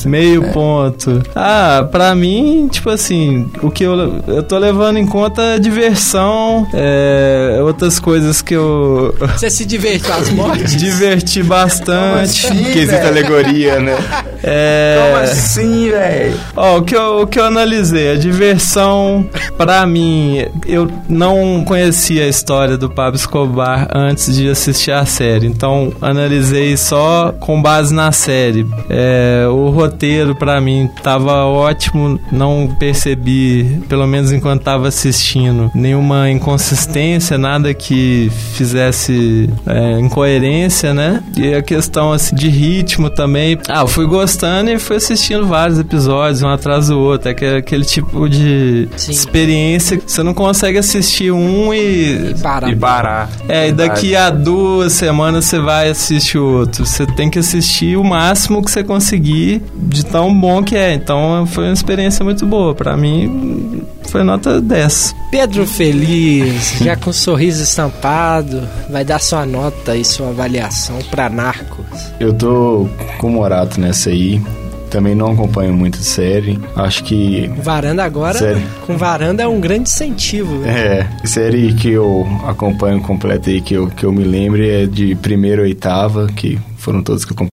Meio ponto. Ah, pra mim, tipo assim, o que eu, eu tô levando em conta é diversão, é, outras coisas que eu Você se diverte com as mortes? diverti bastante. Quesito alegoria, né? É... Como assim, velho? Ó, o que, eu, o que eu analisei, a diversão, pra mim, eu não conhecia a história do Pablo Escobar antes de assistir a série, então analisei só com base na série. É, o roteiro, pra mim, tava ótimo, não percebi, pelo menos enquanto tava assistindo, nenhuma inconsistência, nada que fizesse é, incoerência, né? E a questão assim, de ritmo também. Ah, eu fui gostando e fui assistindo vários episódios, um atrás do outro. É que- aquele tipo de Sim. experiência que você não consegue assistir um e. E parar. E parar. É, e daqui a duas semanas você vai assistir o outro. Você tem que assistir o máximo que você conseguir de tão bom que é. Então foi uma experiência muito boa. Pra mim, foi nota 10. Pedro Feliz, já com um sorriso estampado, vai dar sua nota e sua avaliação pra Narcos. Eu tô com o Morato nessa aí. Também não acompanho muito série. Acho que. Varanda agora, Sério? com varanda é um grande incentivo. É, série que eu acompanho completa aí, que eu, que eu me lembro, é de primeira oitava, que foram todos que eu acompanho.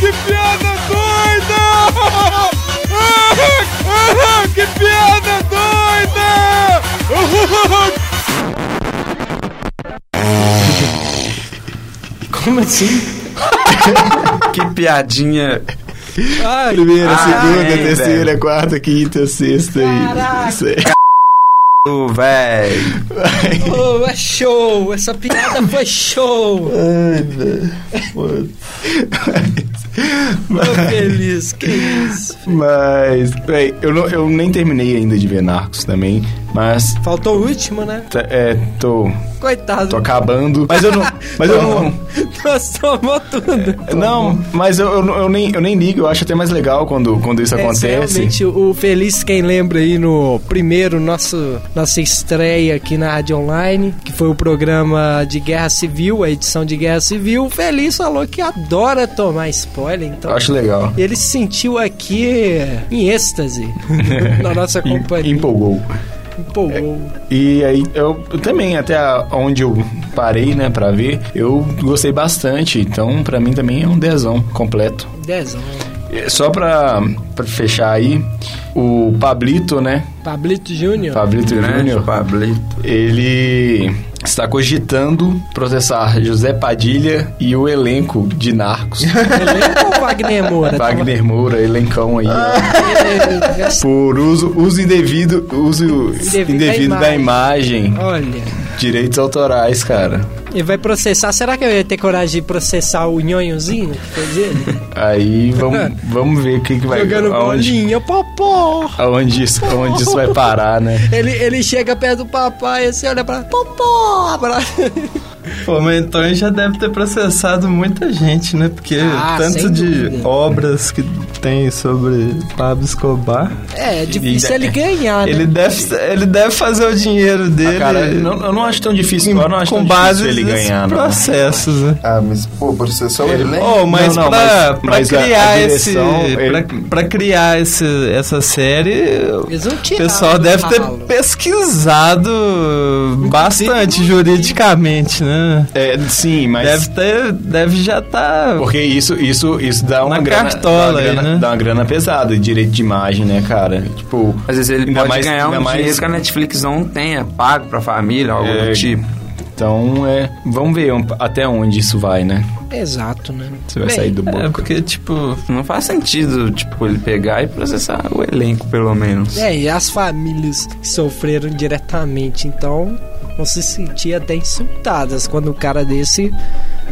que piada doida! que piada doida! Como assim? Que piadinha. Ai, Primeira, Ai, segunda, velho. terceira, quarta, quinta, sexta Caraca. e. Ô, velho. oh, é show! Essa piada foi show! Ai, velho. Tô feliz, que isso? Mas, véi, eu, não, eu nem terminei ainda de ver Narcos também, mas Faltou o último, né? é, tô, Coitado. tô acabando. Mas eu não. Mas eu não. Tomou tudo. Não, mas eu, eu, não- eu nem, eu nem ligo, eu acho até mais legal quando, quando isso É, acontece. Realmente, o Feliz, quem lembra aí no primeiro, nosso, nossa estreia aqui na Rádio Online, que foi o programa de Guerra Civil, a edição de Guerra Civil, o Feliz falou que adora tomar spoiler, então Eu acho legal. ele se sentiu aqui em êxtase na nossa companhia. Empolgou. Empolgou. E aí, eu, eu também, até a- onde eu parei, né, pra ver, eu gostei bastante. Então, pra mim também é um dezão completo. Dezão. Só pra, pra fechar aí, o Pablito, né? Pablito Júnior. Pablito Júnior, Pablito. ele está cogitando processar José Padilha e o elenco de Narcos. Elenco ou Wagner Moura? Wagner Moura, elencão aí. ó. Por uso, uso indevido, uso Indevido indevido, da da imagem. Olha, Direitos autorais, cara. Ele vai processar. Será que eu ia ter coragem de processar o nhonhozinho que fez ele? Aí vamos, vamos ver o que, que vai Jogando aonde, bolinha, popó. aonde, isso, aonde isso vai parar, né? Ele, ele chega perto do papai e você olha pra popó. Pra... Pô, mas então ele já deve ter processado muita gente, né? Porque Ah, tanto de obras que tem sobre Pablo Escobar. É, é difícil E- ele ganhar, né? Ele deve, ele deve fazer o dinheiro dele Ah, cara, não- eu não acho tão difícil, eu não acho com tão base difícil ele ganhar, não. processos, né? Ah, mas, pô, processar o Ele- elenco. Oh, mas Não, não, pra, mas- pra mas a- a criar esse. direção, ele- Pra, pra criar esse, essa série, o pessoal deve ter ralo. pesquisado bastante juridicamente, né? É, sim, mas... Deve ter. Deve já tá. Porque isso, isso, isso dá uma Na grana, cartola dá uma aí, grana, né? dá uma grana pesada de direito de imagem, né, cara? Tipo, Às vezes ele pode mais- ganhar um mais- dinheiro que a Netflix não tenha pago pra família, algo É, do tipo. Então é, vamos ver um- até onde isso vai, né? Exato, né? Você vai Bem, sair do boca. É, porque, tipo. Não faz sentido, tipo, ele pegar e processar o elenco, pelo menos. É, e as famílias que sofreram diretamente, então vão se sentir até insultadas quando o cara desse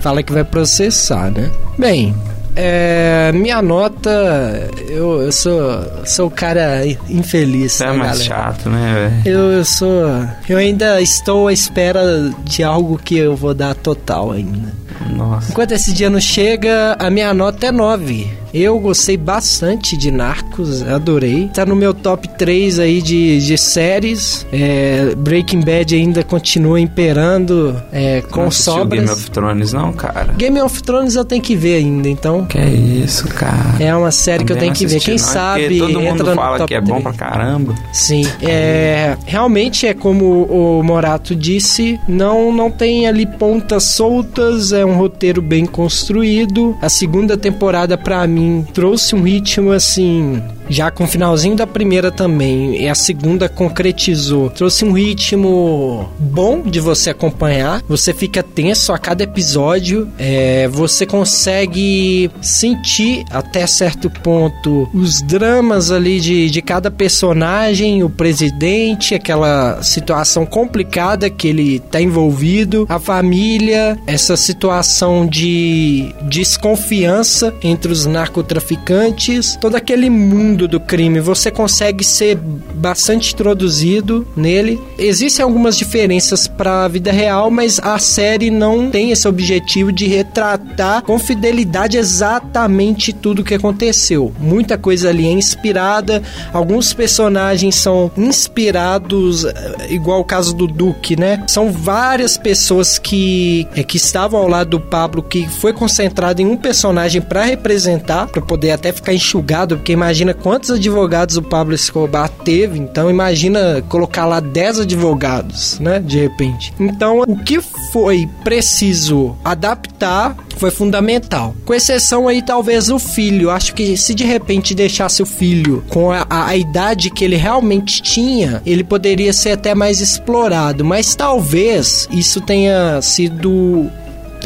fala que vai processar, né? Bem, é, minha nota, eu, eu sou, sou o cara infeliz, é né, mais galera? chato, né? Eu, eu sou. Eu ainda estou à espera de algo que eu vou dar total ainda. Nossa. Enquanto esse dia não chega, a minha nota é 9. Eu gostei bastante de Narcos, adorei. Tá no meu top 3 aí de, de séries. É, Breaking Bad ainda continua imperando é, com não sobras. Game of Thrones, não, cara? Game of Thrones eu tenho que ver ainda, então. Que isso, cara. É uma série que eu Também tenho que ver. Quem não, é sabe todo mundo entra fala que é bom 3. pra caramba. Sim, é, realmente é como o Morato disse, não não tem ali pontas soltas, é um roteiro bem construído. A segunda temporada pra mim trouxe um ritmo assim, já com o finalzinho da primeira também, e a segunda concretizou. Trouxe um ritmo bom de você acompanhar. Você fica tenso a cada episódio. é, você consegue sentir até certo ponto os dramas ali de, de cada personagem, o presidente, aquela situação complicada que ele tá envolvido, a família, essa situação de desconfiança entre os narcotraficantes, todo aquele mundo do crime. Você consegue ser bastante introduzido nele. Existem algumas diferenças para a vida real, mas a série não tem esse objetivo de retratar com fidelidade exatamente tudo o que aconteceu. Muita coisa ali é inspirada, alguns personagens são inspirados, eh, igual o caso do Duque, né? São várias pessoas que, eh, que estavam ao lado do Pablo que foi concentrado em um personagem para representar, para poder até ficar enxugado, porque imagina quantos advogados o Pablo Escobar teve, então imagina colocar lá 10 advogados, né, de repente. Então, o que foi preciso adaptar foi fundamental. Com exceção aí, talvez, o filho. Acho que se de repente deixasse o filho com a, a idade que ele realmente tinha, ele poderia ser até mais explorado. Mas talvez isso tenha sido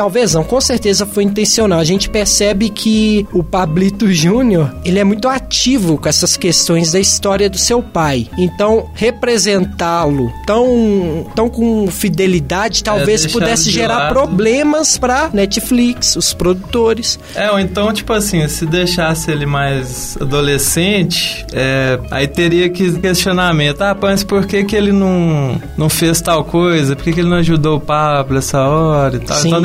Talvez não, com certeza foi intencional. A gente percebe que o Pablito Júnior, ele é muito ativo com essas questões da história do seu pai. Então, representá-lo tão, tão com fidelidade, talvez deixar pudesse de gerar lado. problemas pra Netflix, os produtores. É, ou então, tipo assim, se deixasse ele mais adolescente, é, aí teria que questionamento. Ah, mas por que, que ele não, não fez tal coisa? Por que, que ele não ajudou o Pablo essa hora e tal? Sim. Então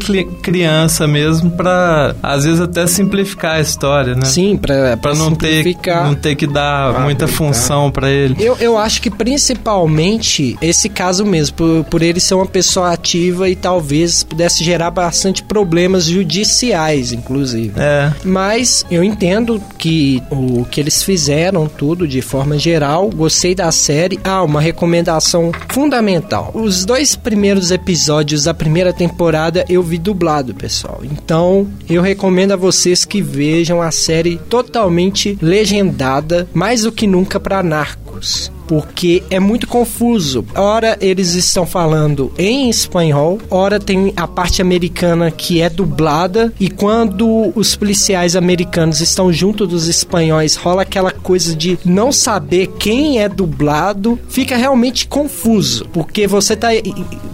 cli- criança mesmo pra, às vezes, até simplificar a história, né? Sim, pra, Pra não ter, não ter que dar muita função pra ele. Eu, eu acho que principalmente esse caso mesmo, por, por ele ser uma pessoa ativa e talvez pudesse gerar bastante problemas judiciais, inclusive. É. Mas eu entendo que o que eles fizeram, tudo de forma geral, gostei da série. Ah, uma recomendação fundamental. Os dois primeiros episódios da primeira temporada eu vi dublado, pessoal. Então eu recomendo a vocês que vejam a série totalmente legendada, mais do que nunca para Narcos porque é muito confuso. Ora eles estão falando em espanhol, ora tem a parte americana que é dublada e quando os policiais americanos estão junto dos espanhóis, rola aquela coisa de não saber quem é dublado, fica realmente confuso, porque você tá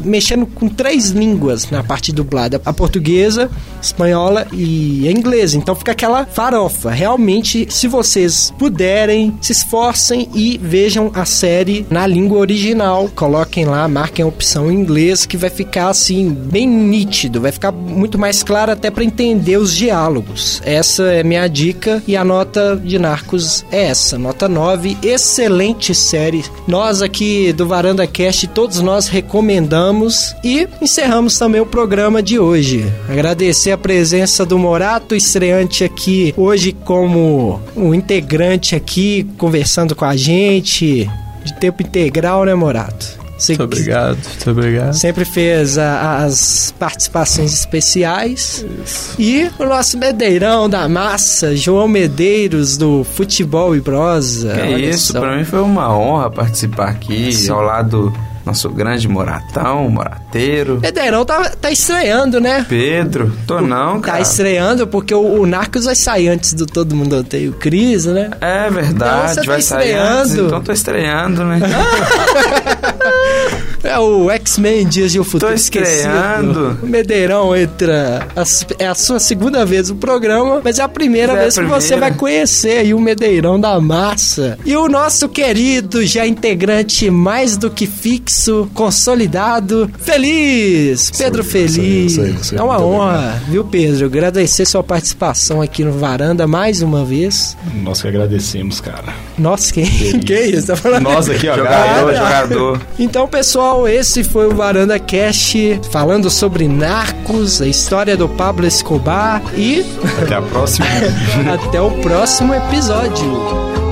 mexendo com três línguas na parte dublada, a portuguesa, espanhola e a inglesa. Então fica aquela farofa. Realmente, se vocês puderem, se esforcem e vejam a série na língua original. Coloquem lá, marquem a opção em inglês que vai ficar assim bem nítido, vai ficar muito mais claro até para entender os diálogos. Essa é minha dica e a nota de Narcos é essa, nota 9, excelente série. Nós aqui do Varanda Cast, todos nós recomendamos e encerramos também o programa de hoje. Agradecer a presença do Morato, estreante aqui hoje como um integrante aqui conversando com a gente de tempo integral, né, Morato? Você Muito obrigado, muito obrigado. Sempre fez a- as participações especiais. E o nosso medeirão da massa, João Medeiros, do Futebol e. Que Olha isso, pra mim foi uma honra participar aqui Sim. ao lado do nosso grande Moratão, Morateiro. Medeirão tá, tá estreando, né? Pedro, tô não, Tá cara. estreando porque o, o Narcos vai sair antes do Todo Mundo Odeia o Cris, né? É Então verdade, tá vai sair antes, estreando. então tô estreando, né? É o X-Men Dias de um Futuro Tô Esquecido. estreando. O Medeirão entra. É a sua segunda vez no programa, mas é a primeira É a vez que você primeira. vai conhecer aí o Medeirão da Massa. E o nosso querido, já integrante mais do que fixo, consolidado, Feliz! Pedro Feliz. sou eu, sou eu, é uma muito honra, viu, Pedro? Agradecer sua participação aqui no Varanda mais uma vez. Nós que agradecemos, cara. Nossa, quem, que isso? Tá falando? Nós aqui, ó, Jogador, jogador. Então, pessoal, esse foi o Varanda Cast falando sobre narcos, a história do Pablo Escobar e Até a próxima. até o próximo episódio.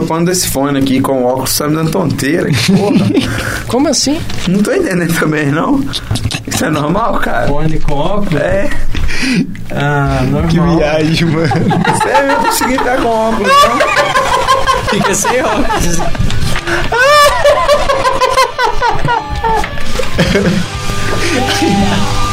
Tô falando desse fone aqui com o óculos, tá me dando tonteira. Porra. Como assim? não tô entendendo também, não. Isso é normal, cara? Fone com óculos? É. Ah, normal. que viagem, mano. Sério, eu não consegui estar com óculos, não. Fica sem óculos.